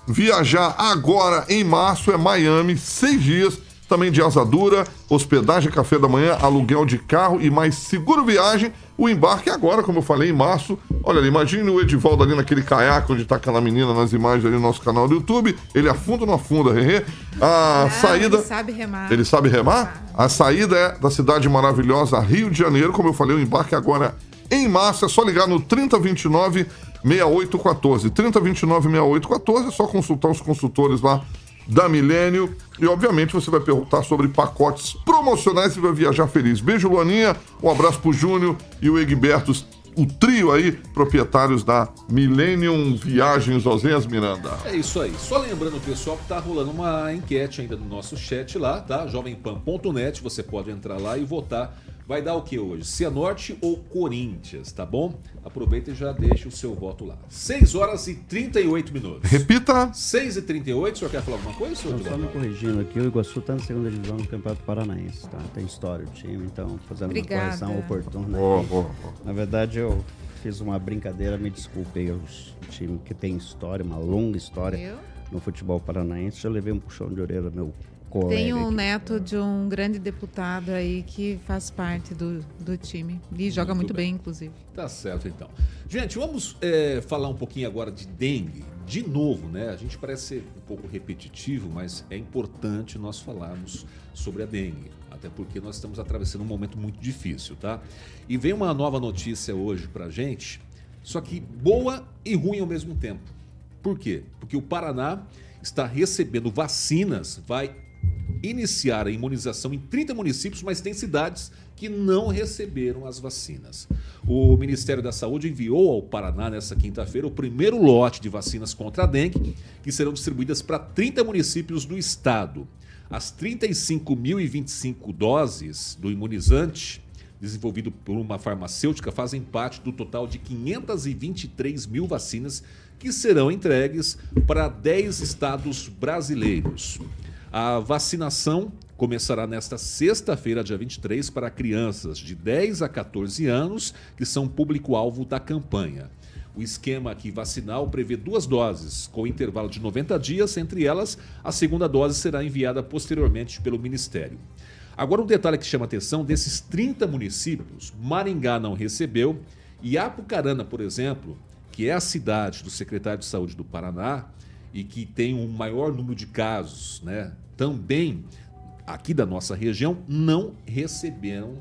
viajar agora em março, é Miami, seis dias, também de asadura, hospedagem, café da manhã, aluguel de carro e mais seguro viagem. O embarque agora, como eu falei, em março. Olha ali, imagine o Edivaldo ali naquele caiaque onde está aquela menina nas imagens ali no nosso canal do YouTube. Ele afunda ou não afunda, Rerê? A ah, saída. Ele sabe remar. Ele sabe remar? A saída é da cidade maravilhosa Rio de Janeiro. Como eu falei, o embarque agora em março. É só ligar no 3029 6814. 3029 6814. É só consultar os consultores lá da Milênio. E, obviamente, você vai perguntar sobre pacotes promocionais e vai viajar feliz. Beijo, Luaninha. Um abraço pro Júnior e o Egbertus, o trio aí, proprietários da Millennium Viagens Oséias Miranda. É isso aí. Só lembrando, pessoal, que tá rolando uma enquete ainda no nosso chat lá, tá? jovempan.net. Você pode entrar lá e votar Vai dar o que hoje? Cianorte ou Corinthians, tá bom? Aproveita e já deixa o seu voto lá. 6 horas e 38 minutos. Repita. 6 e 38, o senhor quer falar alguma coisa, senhor? Só me corrigindo aqui, o Iguaçu está na segunda divisão do Campeonato Paranaense, tá? Tem história o time, então fazendo Obrigada. uma correção oportuna. Oh, oh, oh. Na verdade, eu fiz uma brincadeira, me desculpei, o time que tem história, uma longa história eu? no futebol paranaense. Eu levei um puxão de orelha meu tem um neto de um grande deputado aí que faz parte do, do time. E joga muito, muito bem. bem. inclusive. Tá certo, então. Gente, vamos é, falar um pouquinho agora de dengue. De novo, né? A gente parece ser um pouco repetitivo, mas é importante nós falarmos sobre a dengue. Até porque nós estamos atravessando um momento muito difícil, tá? E vem uma nova notícia hoje pra gente, só que boa e ruim ao mesmo tempo. Por quê? Porque o Paraná está recebendo vacinas, vai iniciar a imunização em 30 municípios, mas tem cidades que não receberam as vacinas. O Ministério da Saúde enviou ao Paraná nesta quinta-feira o primeiro lote de vacinas contra a dengue, que serão distribuídas para 30 municípios do estado. As 35.025 doses do imunizante desenvolvido por uma farmacêutica fazem parte do total de 523 mil vacinas que serão entregues para 10 estados brasileiros. A vacinação começará nesta sexta-feira, dia 23, para crianças de 10 a 14 anos, que são público-alvo da campanha. O esquema aqui vacinal prevê duas doses, com intervalo de 90 dias. Entre elas, a segunda dose será enviada posteriormente pelo Ministério. Agora, um detalhe que chama atenção: desses 30 municípios, Maringá não recebeu e Apucarana, por exemplo, que é a cidade do secretário de Saúde do Paraná e que tem o um maior número de casos, né, também aqui da nossa região, não receberam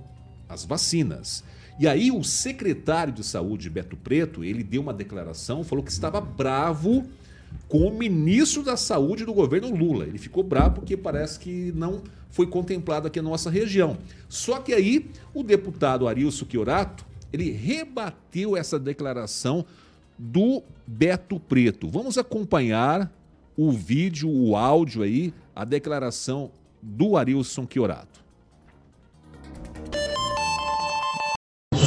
as vacinas. E aí o secretário de saúde, Beto Preto, ele deu uma declaração, falou que estava bravo com o ministro da saúde do governo Lula. Ele ficou bravo porque parece que não foi contemplado aqui na nossa região. Só que aí o deputado Arilson Chiorato, ele rebateu essa declaração do Beto Preto. Vamos acompanhar o vídeo, o áudio aí, a declaração do Arilson Chiorato.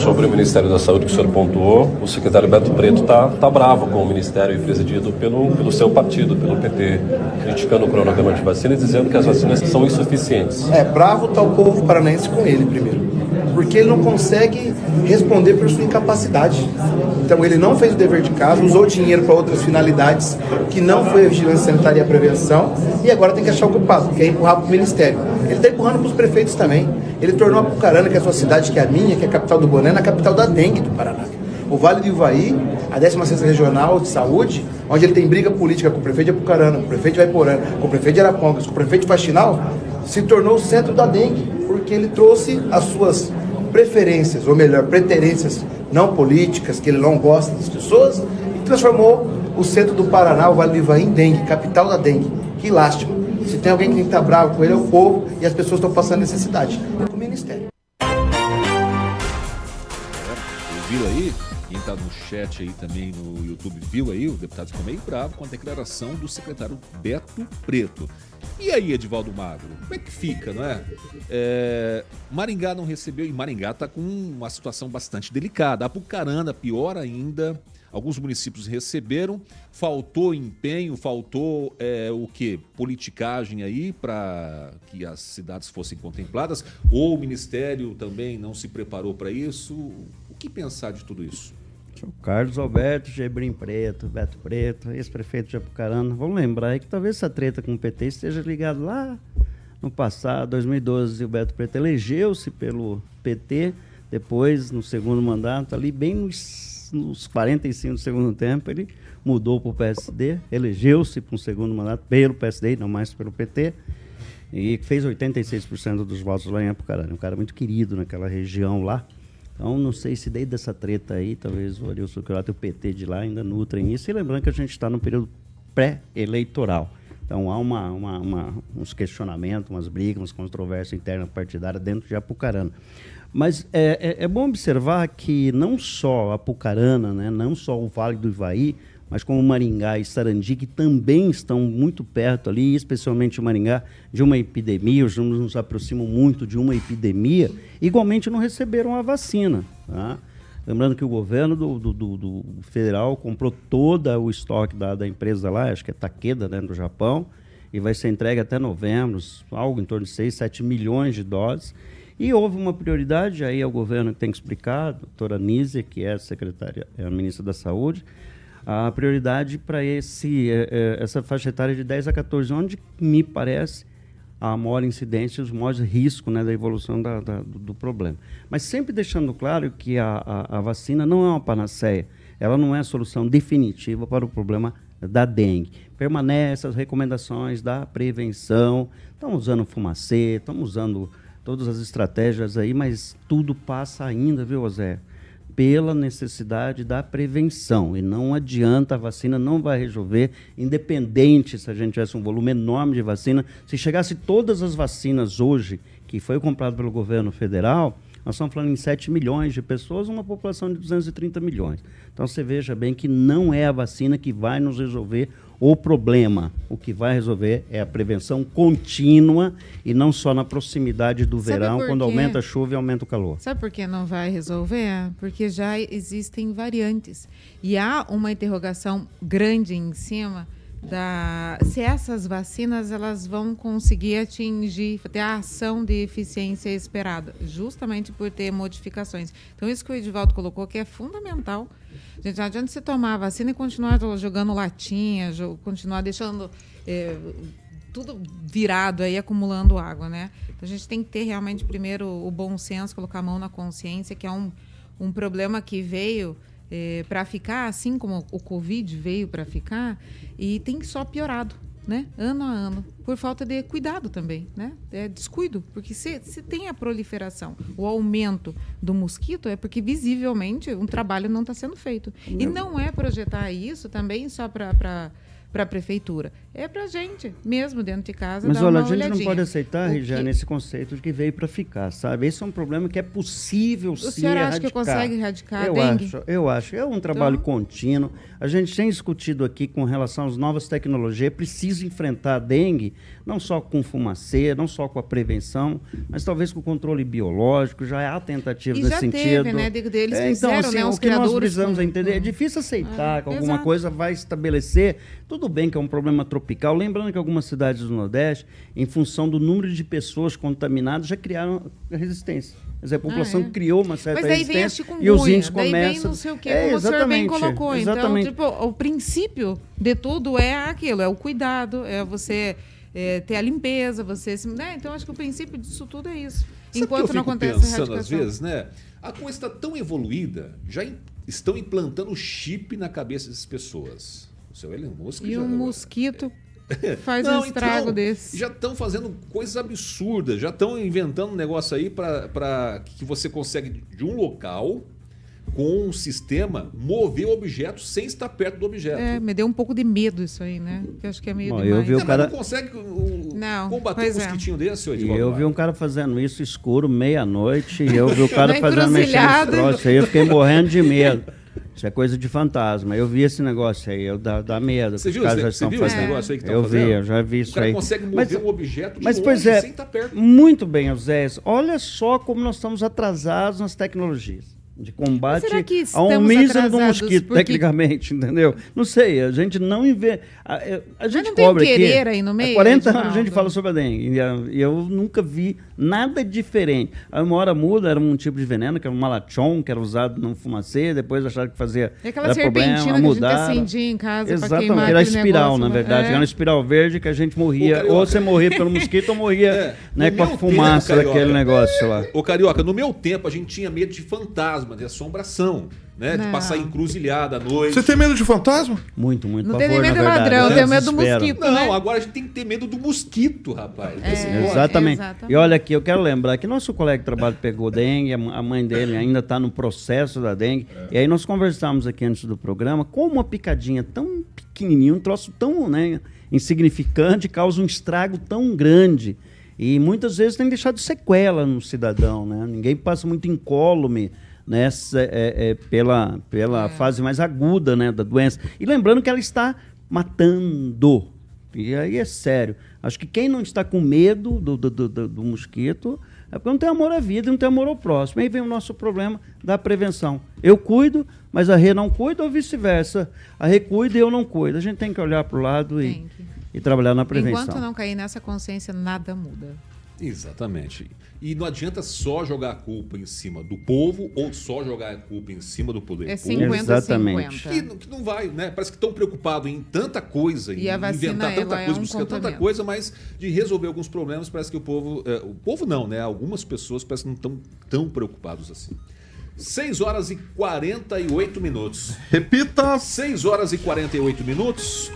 sobre o Ministério da Saúde que o senhor pontuou, o secretário Beto Preto está tá bravo com o Ministério presidido pelo, pelo seu partido, pelo PT, criticando o cronograma de vacina e dizendo que as vacinas são insuficientes. É, bravo está o povo paranaense com ele primeiro porque ele não consegue responder por sua incapacidade. Então ele não fez o dever de casa, usou dinheiro para outras finalidades que não foi a vigilância sanitária e a prevenção, e agora tem que achar o culpado, que é empurrar para o Ministério. Ele está empurrando para os prefeitos também. Ele tornou a Pucarana, que é a sua cidade, que é a minha, que é a capital do Boné, na capital da dengue do Paraná. O Vale do Ivaí, a 16 Regional de Saúde, onde ele tem briga política com o prefeito de Apucarana, com o prefeito de Vaiporã, com o prefeito de Arapongas, com o prefeito de Faxinal, se tornou o centro da dengue, porque ele trouxe as suas preferências, ou melhor, preterências não políticas, que ele não gosta das pessoas, e transformou o centro do Paraná, o Vale do Ivaí, em dengue, capital da dengue. Que lástima. Se tem alguém que tem que estar bravo com ele, é o povo, e as pessoas estão passando necessidade. O Ministério. Viu aí? Quem está no chat aí também no YouTube viu aí, o deputado ficou meio bravo com a declaração do secretário Beto Preto. E aí, Edivaldo Magro, como é que fica, não é? é Maringá não recebeu, e Maringá está com uma situação bastante delicada. Apucarana, pior ainda. Alguns municípios receberam, faltou empenho, faltou é, o que? Politicagem aí para que as cidades fossem contempladas, ou o Ministério também não se preparou para isso? Que pensar de tudo isso? O Carlos Alberto, Gebrim Preto, Beto Preto, ex-prefeito de Apucarana. Vamos lembrar aí que talvez essa treta com o PT esteja ligada lá no passado, 2012, o Beto Preto elegeu-se pelo PT, depois, no segundo mandato, ali bem nos, nos 45 do segundo tempo, ele mudou para o PSD, elegeu-se para um segundo mandato pelo PSD, não mais pelo PT, e fez 86% dos votos lá em Apucarana. Um cara muito querido naquela região lá. Então, não sei se desde essa treta aí, talvez o Arilson Croata e o PT de lá ainda nutrem isso. E lembrando que a gente está no período pré-eleitoral. Então, há uma, uma, uma, uns questionamentos, umas brigas, umas controvérsias internas partidárias dentro de Apucarana. Mas é, é, é, bom observar que não só Apucarana, né, não só o Vale do Ivaí, mas como Maringá e Sarandi, que também estão muito perto ali, especialmente Maringá, de uma epidemia, os números nos aproximam muito de uma epidemia, igualmente não receberam a vacina. Tá? Lembrando que o governo do, do, do, do federal comprou todo o estoque da, da, empresa lá, acho que é Takeda, né, do Japão, e vai ser entregue até novembro, algo em torno de 6, 7 milhões de doses. E houve uma prioridade, aí é o governo que tem que explicar, a doutora Nízia, que é a secretária, é a ministra da Saúde, a prioridade para esse é, é, essa faixa etária de 10 a 14, onde me parece a maior incidência os maiores riscos né, da evolução da, da, do, problema. Mas sempre deixando claro que a, a, a, vacina não é uma panaceia, ela não é a solução definitiva para o problema da dengue. Permanecem as recomendações da prevenção, estamos usando fumacê, estamos usando todas as estratégias aí, mas tudo passa ainda, viu, Zé? Pela necessidade da prevenção. E não adianta, a vacina não vai resolver, independente se a gente tivesse um volume enorme de vacina. Se chegasse todas as vacinas hoje, que foi comprado pelo governo federal, nós estamos falando em 7 milhões de pessoas, uma população de 230 milhões. Então você veja bem que não é a vacina que vai nos resolver o problema. O que vai resolver é a prevenção contínua e não só na proximidade do Sabe verão, quando aumenta a chuva e aumenta o calor. Sabe por que não vai resolver? Porque já existem variantes. E há uma interrogação grande em cima da se essas vacinas elas vão conseguir atingir ter a ação de eficiência esperada, justamente por ter modificações. Então isso que o Edivaldo colocou que é fundamental. Gente, não adianta você tomar a vacina e continuar jogando latinha, continuar deixando é, tudo virado aí, acumulando água, né? Então, a gente tem que ter realmente primeiro o bom senso, colocar a mão na consciência, que é um, um problema que veio é, para ficar, assim como o Covid veio para ficar, e tem só piorado, né? Ano a ano, por falta de cuidado também, né? É descuido, porque se, se tem a proliferação, o aumento do mosquito, é porque visivelmente um trabalho não está sendo feito. E não é projetar isso também só para para a prefeitura. É para a gente, mesmo dentro de casa. Mas olha, a gente olhadinha. não pode aceitar, Regiane, esse conceito de que veio para ficar, sabe? Esse é um problema que é possível o sim. O senhor acha erradicar. que consegue erradicar eu dengue? Acho, eu acho. É um trabalho então... contínuo. A gente tem discutido aqui com relação às novas tecnologias. É preciso enfrentar a dengue, não só com fumacê, não só com a prevenção, mas talvez com o controle biológico. Já há tentativas nesse sentido. Teve, né? Deles é, então, assim, né, o que nós precisamos com... entender é difícil aceitar é, que alguma exato. coisa vai estabelecer. Tudo bem que é um problema tropical. Lembrando que algumas cidades do Nordeste, em função do número de pessoas contaminadas, já criaram resistência. Quer dizer, a população ah, é. criou uma certa Mas daí resistência vem e os começam... Daí vem não sei o quê, é, como o senhor bem colocou. Exatamente. Então, tipo, o princípio de tudo é aquilo, é o cuidado, é você é, ter a limpeza, você... Né? Então, acho que o princípio disso tudo é isso. Sabe Enquanto não acontece pensando, às vezes, né? A coisa está tão evoluída, já estão implantando chip na cabeça dessas pessoas. O seu Elon Musk E já... um mosquito Faz não, um estrago então, desse. Já estão fazendo coisas absurdas, já estão inventando um negócio aí para que você consegue, de um local, com um sistema, mover o objeto sem estar perto do objeto. É, me deu um pouco de medo isso aí, né? Que acho que é meio Bom, demais. Eu vi o cara... não consegue não, combater um é. mosquitinho é. desse, E eu vi um cara fazendo isso escuro, meia-noite, e eu vi o cara fazendo mexendo troço aí, eu fiquei morrendo de medo. [LAUGHS] Isso é coisa de fantasma. Eu vi esse negócio aí, eu dá, dá medo. Você viu, você, você viu esse negócio aí que Eu fazendo? vi, eu já vi isso o cara aí. consegue mover mas, um objeto de mas, longe, pois é, sem estar perto. Muito bem, Zé. Olha só como nós estamos atrasados nas tecnologias de combate a um mísero do mosquito, porque... tecnicamente, entendeu? Não sei, a gente não inventa. A, a, gente cobre aqui. aí no meio, há 40 anos a gente fala sobre a dengue. E eu nunca vi nada diferente. A uma hora muda, era um tipo de veneno, que era um malachon, que era usado no fumacê, depois acharam que fazia. É aquela serpentina mudar. que a gente acendia em casa Exatamente, era espiral, negócio, na né? verdade. É. Era uma espiral verde que a gente morria. Ou você morria pelo mosquito ou morria [LAUGHS] é. né, com a fumaça tempo, daquele negócio lá. Ô, Carioca, no meu tempo a gente tinha medo de fantasma, de assombração né? Não. De passar encruzilhada à noite. Você tem medo de fantasma? Muito, muito. Não tem medo de ladrão, né? tem medo do mosquito. Não, né? agora a gente tem que ter medo do mosquito, rapaz. É, exatamente. exatamente. E olha aqui, eu quero lembrar que nosso colega de trabalho pegou dengue, a mãe dele ainda está no processo da dengue. É. E aí nós conversamos aqui antes do programa, como uma picadinha tão pequenininha, um troço tão né, insignificante, causa um estrago tão grande. E muitas vezes tem deixado sequela no cidadão, né? Ninguém passa muito incólume nessa, é, é, pela, pela é. fase mais aguda né, da doença. E lembrando que ela está matando. E aí é sério. Acho que quem não está com medo do, do, do, do mosquito é porque não tem amor à vida, não tem amor ao próximo. Aí vem o nosso problema da prevenção. Eu cuido, mas a Rê não cuida ou vice-versa. A Rê cuida e eu não cuido. A gente tem que olhar para o lado e, e trabalhar na prevenção. Enquanto não cair nessa consciência, nada muda. Exatamente. E não adianta só jogar a culpa em cima do povo ou só jogar a culpa em cima do poder é 50, Exatamente. 50. Que, que, não vai, né? Parece que estão preocupados em tanta coisa, e em inventar tanta coisa, é um buscar tanta coisa, mas de resolver alguns problemas, parece que o povo. É, o povo não, né? Algumas pessoas parece que não estão tão preocupados assim. 6 horas e 48 minutos. Repita! 6 horas e 48 minutos.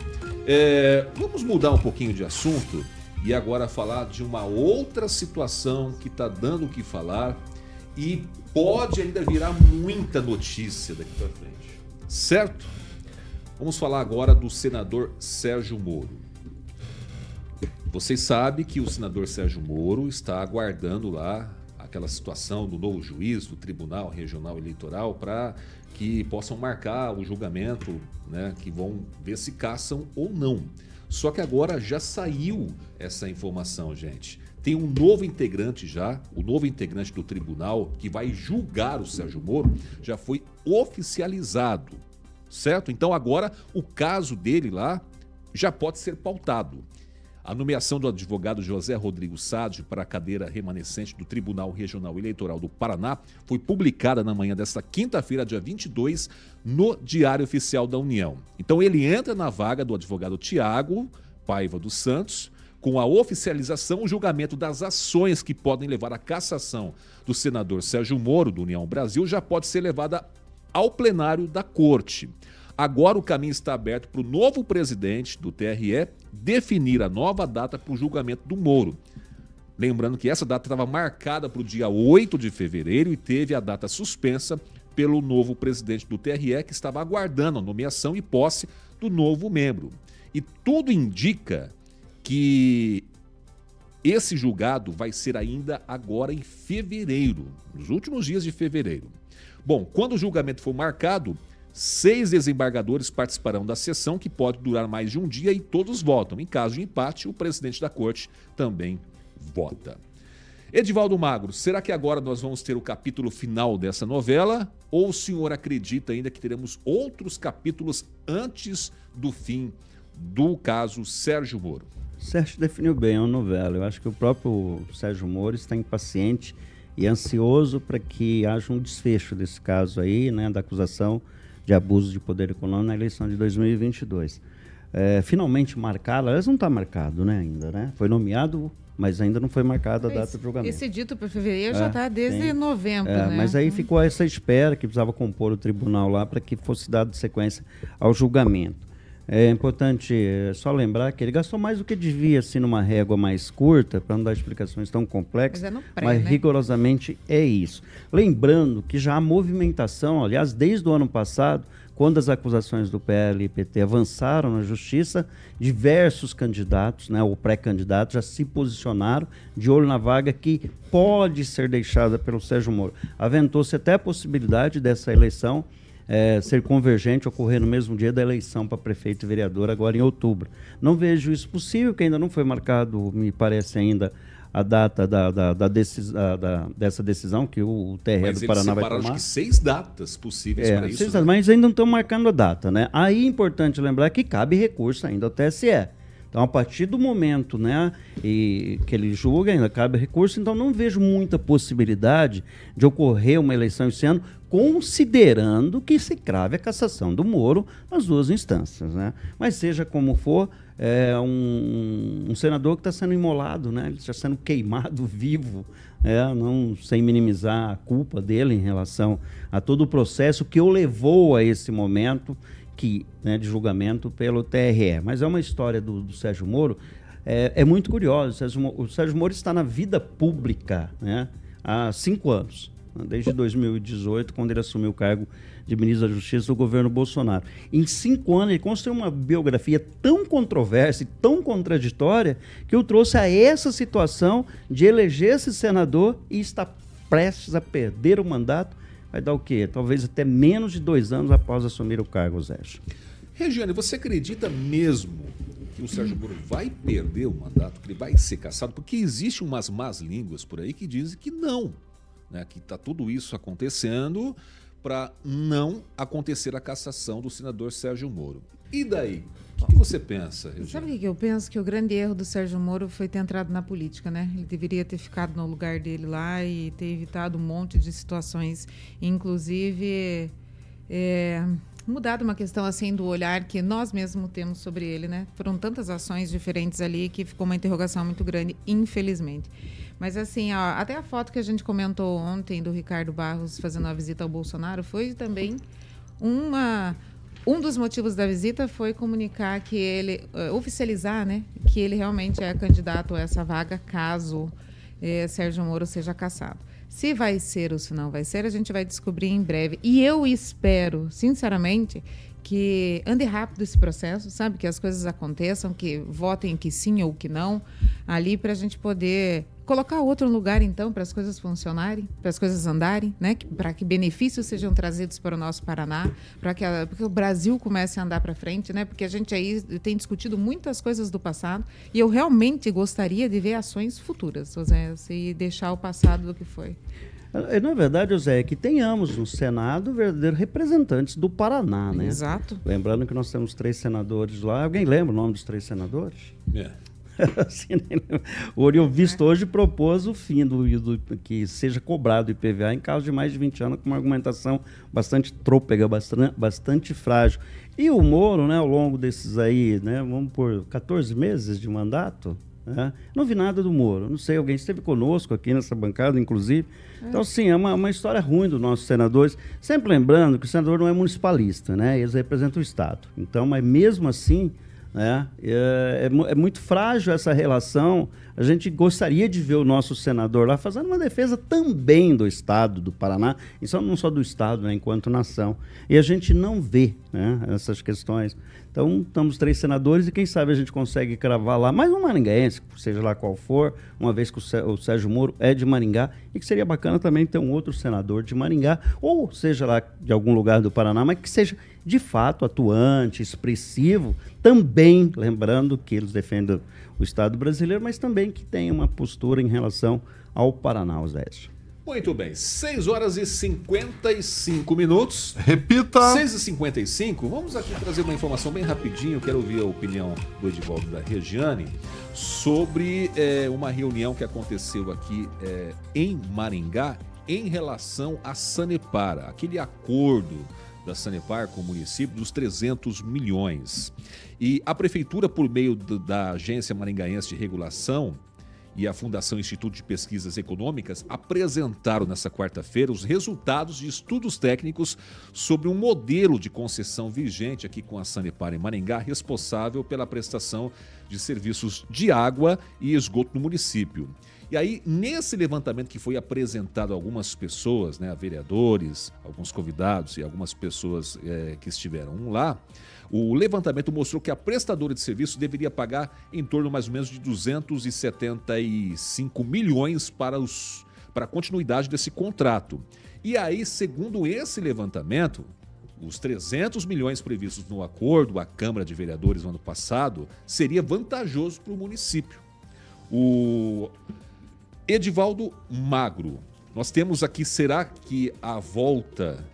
É, vamos mudar um pouquinho de assunto e agora falar de uma outra situação que está dando o que falar e pode ainda virar muita notícia daqui para frente. Certo? Vamos falar agora do senador Sérgio Moro. Vocês sabem que o senador Sérgio Moro está aguardando lá aquela situação do novo juiz do Tribunal Regional Eleitoral para que possam marcar o julgamento, né, que vão ver se caçam ou não. Só que agora já saiu essa informação, gente. Tem um novo integrante já, o novo integrante do tribunal que vai julgar o Sérgio Moro, já foi oficializado, certo? Então agora o caso dele lá já pode ser pautado. A nomeação do advogado José Rodrigo Sádio para a cadeira remanescente do Tribunal Regional Eleitoral do Paraná foi publicada na manhã desta quinta-feira, dia 22, no Diário Oficial da União. Então ele entra na vaga do advogado Tiago Paiva dos Santos, com a oficialização, o julgamento das ações que podem levar à cassação do senador Sérgio Moro, do União Brasil, já pode ser levada ao plenário da Corte. Agora o caminho está aberto para o novo presidente do TRE definir a nova data para o julgamento do Moro. Lembrando que essa data estava marcada para o dia 8 de fevereiro e teve a data suspensa pelo novo presidente do TRE, que estava aguardando a nomeação e posse do novo membro. E tudo indica que esse julgado vai ser ainda agora em fevereiro, nos últimos dias de fevereiro. Bom, quando o julgamento for marcado, Seis desembargadores participarão da sessão, que pode durar mais de um dia, e todos votam. Em caso de empate, o presidente da corte também vota. Edivaldo Magro, será que agora nós vamos ter o capítulo final dessa novela? Ou o senhor acredita ainda que teremos outros capítulos antes do fim do caso Sérgio Moro? Sérgio definiu bem a novela. Eu acho que o próprio Sérgio Moro está impaciente e ansioso para que haja um desfecho desse caso aí, né, da acusação de abuso de poder econômico na eleição de 2022. É, finalmente marcado, aliás, não está marcado né, ainda, né? Foi nomeado, mas ainda não foi marcada a data do julgamento. Esse dito para fevereiro é, já está desde novembro, é, né? Mas aí uhum. ficou essa espera que precisava compor o tribunal lá para que fosse dado sequência ao julgamento. É importante é, só lembrar que ele gastou mais do que devia, assim, numa régua mais curta, para não dar explicações tão complexas, mas, é pré, mas né? rigorosamente é isso. Lembrando que já há movimentação, aliás, desde o ano passado, quando as acusações do PL e PT avançaram na justiça, diversos candidatos, né, ou pré-candidatos, já se posicionaram de olho na vaga que pode ser deixada pelo Sérgio Moro. Aventou-se até a possibilidade dessa eleição é, ser convergente, ocorrer no mesmo dia da eleição para prefeito e vereador, agora em outubro. Não vejo isso possível, que ainda não foi marcado, me parece ainda, a data da, da, da, decis, da dessa decisão que o, o TRE do Paraná vai tomar. acho que seis datas possíveis é, para isso. Seis, né? Mas ainda não estão marcando a data, né? Aí é importante lembrar que cabe recurso ainda ao TSE. Então, a partir do momento né, e, que ele julga, ainda cabe recurso, então não vejo muita possibilidade de ocorrer uma eleição esse ano, considerando que se crave a cassação do Moro nas duas instâncias. Né? Mas seja como for, é um, um senador que está sendo imolado, né? ele está sendo queimado [LAUGHS] vivo, é, não sem minimizar a culpa dele em relação a todo o processo que o levou a esse momento aqui né, de julgamento pelo TRE. Mas é uma história do, do Sérgio Moro, é, é muito curiosa. O Sérgio, o Sérgio Moro está na vida pública né, há cinco anos, né, desde 2018, quando ele assumiu o cargo de ministro da Justiça do governo Bolsonaro. Em cinco anos, ele construiu uma biografia tão controversa e tão contraditória que o trouxe a essa situação de eleger esse senador e está prestes a perder o mandato vai dar o quê? Talvez até menos de dois anos após assumir o cargo, Zé. Regiane, você acredita mesmo que o Sérgio Moro vai perder o mandato, que ele vai ser caçado? Porque existem umas más línguas por aí que dizem que não, né? que está tudo isso acontecendo para não acontecer a cassação do senador Sérgio Moro. E daí? O que, você pensa, Regina? Sabe o que eu penso? Que o grande erro do Sérgio Moro foi ter entrado na política, né? Ele deveria ter ficado no lugar dele lá e ter evitado um monte de situações, inclusive é, mudado uma questão assim do olhar que nós mesmos temos sobre ele, né? Foram tantas ações diferentes ali que ficou uma interrogação muito grande, infelizmente. Mas assim, ó, até a foto que a gente comentou ontem do Ricardo Barros fazendo a visita ao Bolsonaro foi também uma um dos motivos da visita foi comunicar que ele, uh, oficializar, né, que ele realmente é candidato a essa vaga caso uh, Sérgio Moro seja cassado. Se vai ser ou se não vai ser, a gente vai descobrir em breve. E eu espero, sinceramente, que ande rápido esse processo, sabe? Que as coisas aconteçam, que votem que sim ou que não, ali para a gente poder colocar outro lugar então para as coisas funcionarem, para as coisas andarem, né? Para que benefícios sejam trazidos para o nosso Paraná, para que, que, o Brasil comece a andar para frente, né? Porque a gente aí tem discutido muitas coisas do passado e eu realmente gostaria de ver ações futuras, José, e deixar o passado do que foi. É, na verdade, José, é que tenhamos no Senado verdadeiros representantes do Paraná, né? Exato. Lembrando que nós temos três senadores lá. Alguém lembra o nome dos três senadores? É. [LAUGHS] assim, o Oriol Visto hoje propôs o fim do, do, que seja cobrado o IPVA em caso de mais de 20 anos, com uma argumentação bastante trôpega, bastante, bastante frágil. E o Moro, né, ao longo desses aí, né, vamos por 14 meses de mandato, né, não vi nada do Moro. Não sei, alguém esteve conosco aqui nessa bancada, inclusive. É. Então, sim, é uma, uma história ruim dos nossos senadores. Sempre lembrando que o senador não é municipalista, né? Eles representam o Estado. Então, mas mesmo assim, né? É, é, é, muito frágil essa relação. A gente gostaria de ver o nosso senador lá fazendo uma defesa também do Estado do Paraná, e só, não só do Estado, né, enquanto nação. E a gente não vê né, essas questões. Então, estamos três senadores e quem sabe a gente consegue cravar lá mais um maringaense, seja lá qual for, uma vez que o Sérgio Moro é de Maringá, e que seria bacana também ter um outro senador de Maringá, ou seja lá de algum lugar do Paraná, mas que seja de fato atuante, expressivo, também lembrando que eles defendem o Estado brasileiro, mas também que tem uma postura em relação ao Paraná, Osésio. Muito bem, 6 horas e 55 minutos. Repita! 6 e 55 Vamos aqui trazer uma informação bem rapidinho. Quero ouvir a opinião do Edivaldo da Regiane sobre é, uma reunião que aconteceu aqui é, em Maringá em relação a Sanepara, aquele acordo da Sanepar com o município dos 300 milhões. E a prefeitura, por meio da Agência Maringaense de Regulação e a Fundação Instituto de Pesquisas Econômicas, apresentaram nessa quarta-feira os resultados de estudos técnicos sobre um modelo de concessão vigente aqui com a Sanepar em Maringá, responsável pela prestação de serviços de água e esgoto no município. E aí, nesse levantamento que foi apresentado a algumas pessoas, né, a vereadores, alguns convidados e algumas pessoas é, que estiveram lá, o levantamento mostrou que a prestadora de serviço deveria pagar em torno mais ou menos de 275 milhões para, os, para a continuidade desse contrato. E aí, segundo esse levantamento, os 300 milhões previstos no acordo à Câmara de Vereadores no ano passado seria vantajoso para o município. O Edivaldo Magro, nós temos aqui, será que a volta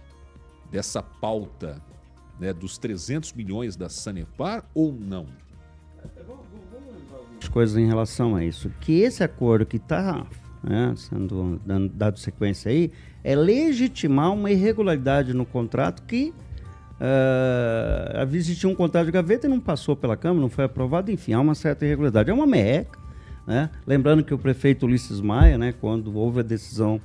dessa pauta né, dos 300 milhões da Sanepar ou não? As coisas em relação a isso. Que esse acordo que está né, sendo dando, dado sequência aí é legitimar uma irregularidade no contrato que uh, existia um contrato de gaveta e não passou pela Câmara, não foi aprovado, enfim, há uma certa irregularidade. É uma merreca né? Lembrando que o prefeito Ulisses Maia, né, quando houve a decisão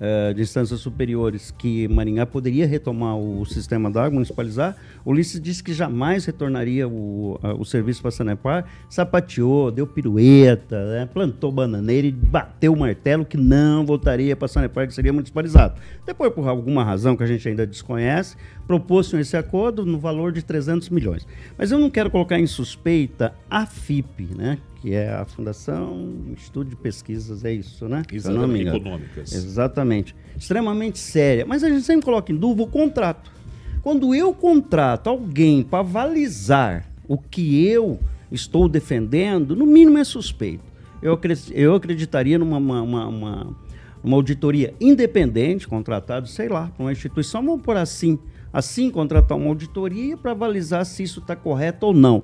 uh, de instâncias superiores que Maringá poderia retomar o sistema d'água, municipalizar, Ulisses disse que jamais retornaria o, o serviço para Sanepar, sapateou, deu pirueta, né, plantou bananeira e bateu o martelo que não voltaria para Sanepar, que seria municipalizado. Depois, por alguma razão que a gente ainda desconhece, propôs esse acordo no valor de 300 milhões. Mas eu não quero colocar em suspeita a FIP, né? que é a Fundação Instituto de Pesquisas, é isso, né? Exatamente, econômicas. Exatamente. Extremamente séria. Mas a gente sempre coloca em dúvida o contrato. Quando eu contrato alguém para avalizar o que eu estou defendendo, no mínimo é suspeito. Eu, eu acreditaria numa uma, uma, uma, uma auditoria independente, contratado, sei lá, para uma instituição, vamos por assim, assim contratar uma auditoria para avalizar se isso está correto ou não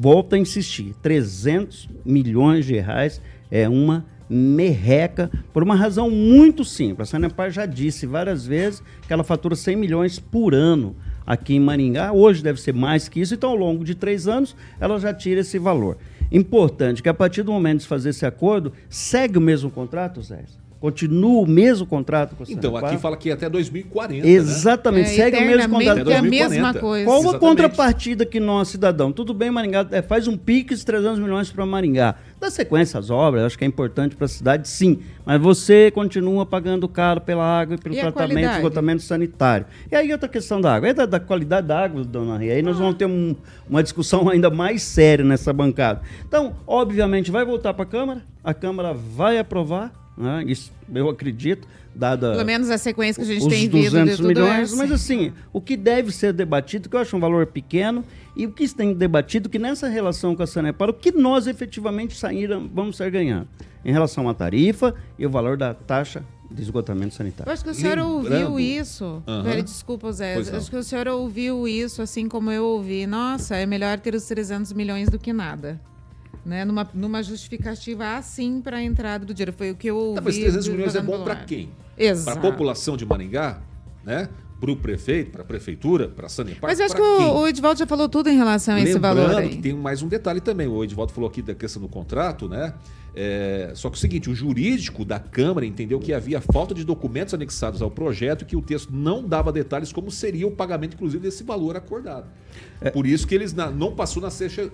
volto a insistir, 300 milhões de reais é uma merreca por uma razão muito simples. A Sanepar já disse várias vezes que ela fatura 100 milhões por ano aqui em Maringá. Hoje deve ser mais que isso, então ao longo de três anos ela já tira esse valor. Importante que a partir do momento de fazer esse acordo, segue o mesmo contrato, Zé? Continua o mesmo contrato com a Então, aqui fala que é até 2040. Né? Exatamente, né? segue o mesmo contrato. É a mesma coisa. Qual a contrapartida que nós, cidadão? Tudo bem, Maringá é, faz um pique de 300 milhões para Maringá. Dá sequência às obras, acho que é importante para a cidade, sim. Mas você continua pagando caro pela água e pelo e tratamento esgotamento sanitário. E aí outra questão da água. É da, da qualidade da água, dona Ria. Aí nós vamos ter um, uma discussão ainda mais séria nessa bancada. Então, obviamente, vai voltar para a Câmara, a Câmara vai aprovar né? Isso eu acredito, dada. Pelo menos a sequência que a gente tem visto 200 milhões, mas assim, o que deve ser debatido, que eu acho um valor pequeno, e o que tem debatido, que nessa relação com a Sanepar, o que nós efetivamente saíram, vamos sair ganhando em relação à tarifa e o valor da taxa de esgotamento sanitário. Eu acho que o senhor Lembrando... ouviu isso. Uhum. Pera, desculpa, Zé. Acho que o senhor ouviu isso assim como eu ouvi. Nossa, é melhor ter os 300 milhões do que nada. Né? Numa, numa justificativa assim para a entrada do dinheiro. Foi o que eu ouvi. Tá, mas 300 milhões é bom para quem? Para a população de Maringá? Né? para o prefeito, para a prefeitura, para a Sanepar. Mas acho que o, o Edvaldo já falou tudo em relação a esse valor. Lembrando que tem mais um detalhe também. O Edvaldo falou aqui da questão do contrato, né? É, só que é o seguinte, o jurídico da Câmara entendeu que havia falta de documentos anexados ao projeto e que o texto não dava detalhes como seria o pagamento, inclusive, desse valor acordado. É. Por isso que eles na, não passou na CCJ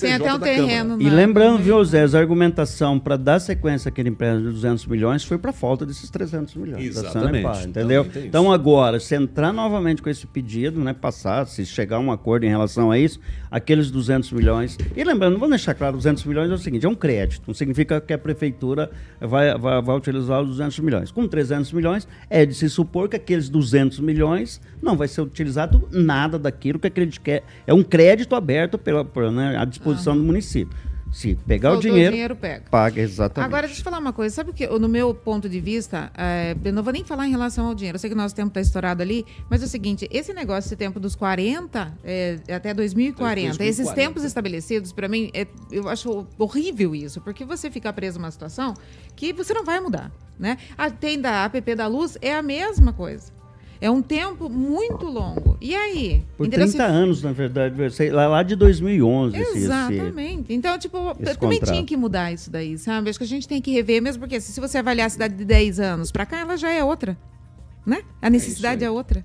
Tem até um da terreno Câmara. E lembrando, viu, Zé, a argumentação para dar sequência àquele empréstimo de 200 milhões foi para falta desses 300 milhões. Exatamente. Sanepar, entendeu? Então agora, se entrar novamente com esse pedido, né, passar, se chegar a um acordo em relação a isso, aqueles 200 milhões. E lembrando, vamos deixar claro, 200 milhões é o seguinte, é um crédito, não significa que a prefeitura vai, vai, vai utilizar os 200 milhões. Com 300 milhões, é de se supor que aqueles 200 milhões não vai ser utilizado nada daquilo que aquele quer. É um crédito aberto pela, pela né, à disposição ah. do município. Se pegar Faltou o dinheiro, dinheiro pega. paga, exatamente. Agora, deixa eu falar uma coisa. Sabe o que, no meu ponto de vista, é, eu não vou nem falar em relação ao dinheiro. Eu sei que nosso tempo está estourado ali, mas é o seguinte, esse negócio, esse tempo dos 40 é, até 2040, 2040, esses tempos estabelecidos, para mim, é, eu acho horrível isso, porque você fica preso numa situação que você não vai mudar, né? A, tem da APP da luz, é a mesma coisa. É um tempo muito longo. E aí? Por 30 se... anos, na verdade, lá, lá de 2011. Exatamente. Esse, então, tipo, também contrato. tinha que mudar isso daí, sabe? Acho que a gente tem que rever, mesmo porque se você avaliar a cidade de 10 anos para cá, ela já é outra. Né? A necessidade é, é outra.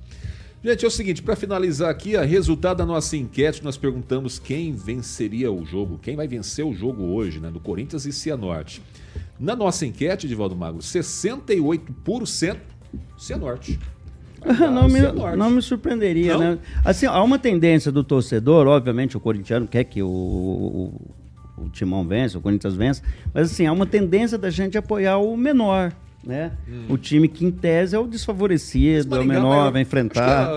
Gente, é o seguinte, para finalizar aqui, a resultado da nossa enquete, nós perguntamos quem venceria o jogo, quem vai vencer o jogo hoje, né, do Corinthians e Cianorte. Na nossa enquete, Divaldo Magro, 68% Cianorte. Não, me, não me surpreenderia, não? né? Assim, há uma tendência do torcedor, obviamente o corintiano quer que o, o, o Timão vença, o Corinthians vença, mas assim, há uma tendência da gente apoiar o menor né? Hum. O time que em tese é o desfavorecido, é o menor, vai enfrentar.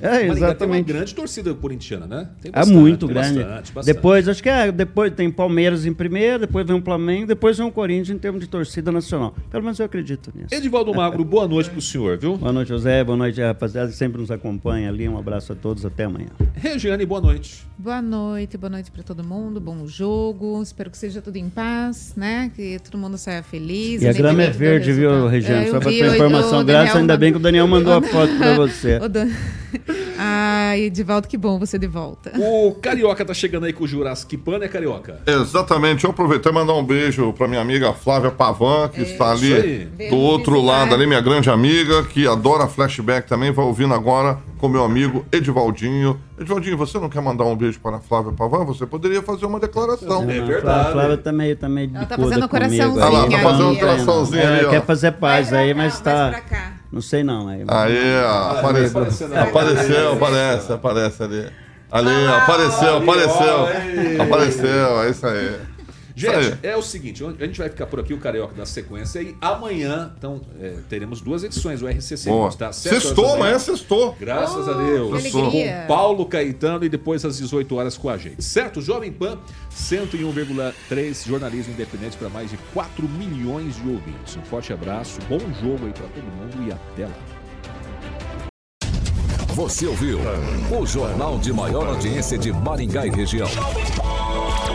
É, é, exatamente. Tem uma grande torcida corintiana, né? Bastante, é muito grande. Bastante, bastante. Depois, acho que é, depois tem Palmeiras em primeiro, depois vem o Flamengo, depois vem o Corinthians em termos de torcida nacional. Pelo menos eu acredito nisso. Edivaldo Magro, boa noite pro senhor, viu? Boa noite, José. Boa noite, rapaziada, que sempre nos acompanha ali. Um abraço a todos, até amanhã. Regiane, boa noite. Boa noite, boa noite para todo mundo, bom jogo. Espero que seja tudo em paz, né? Que todo mundo saia feliz. E a grama é verde, viu? Viu, Regiane? É, Só para tua informação grátis, ainda bem que o Daniel mandou a foto para você. [LAUGHS] Ai, Edivaldo, que bom você de volta. O Carioca tá chegando aí com o Jurassic Pan, né, Carioca? Exatamente. Eu aproveitei e mandar um beijo para minha amiga Flávia Pavan, que é, está ali do outro lado, ali, minha grande amiga, que adora flashback também, vai ouvindo agora com meu amigo Edivaldinho. Edivaldinho, você não quer mandar um beijo para a Flávia Pavan? Você poderia fazer uma declaração. É, verdade. A Flávia tá meio, tá meio Ela tá fazendo coraçãozinho. Ela tá fazendo um coraçãozinho ali, ó. Quer fazer paz aí, mas tá... Não sei não. Aí, aí apareceu, apareceu, apareceu, aparece, aparece ali. Ali, ah, apareceu, apareceu. Apareceu, é isso aí. Gente, é o seguinte, a gente vai ficar por aqui, o Carioca da sequência, e amanhã, então, é, teremos duas edições, o RCC tá? Sextou, amanhã sextou. Graças oh, a Deus. Com Paulo Caetano e depois às 18 horas com a gente. Certo? Jovem Pan, 101,3 jornalismo independente para mais de 4 milhões de ouvintes. Um forte abraço, bom jogo aí para todo mundo e até lá. Você ouviu o jornal de maior audiência de Maringá e região.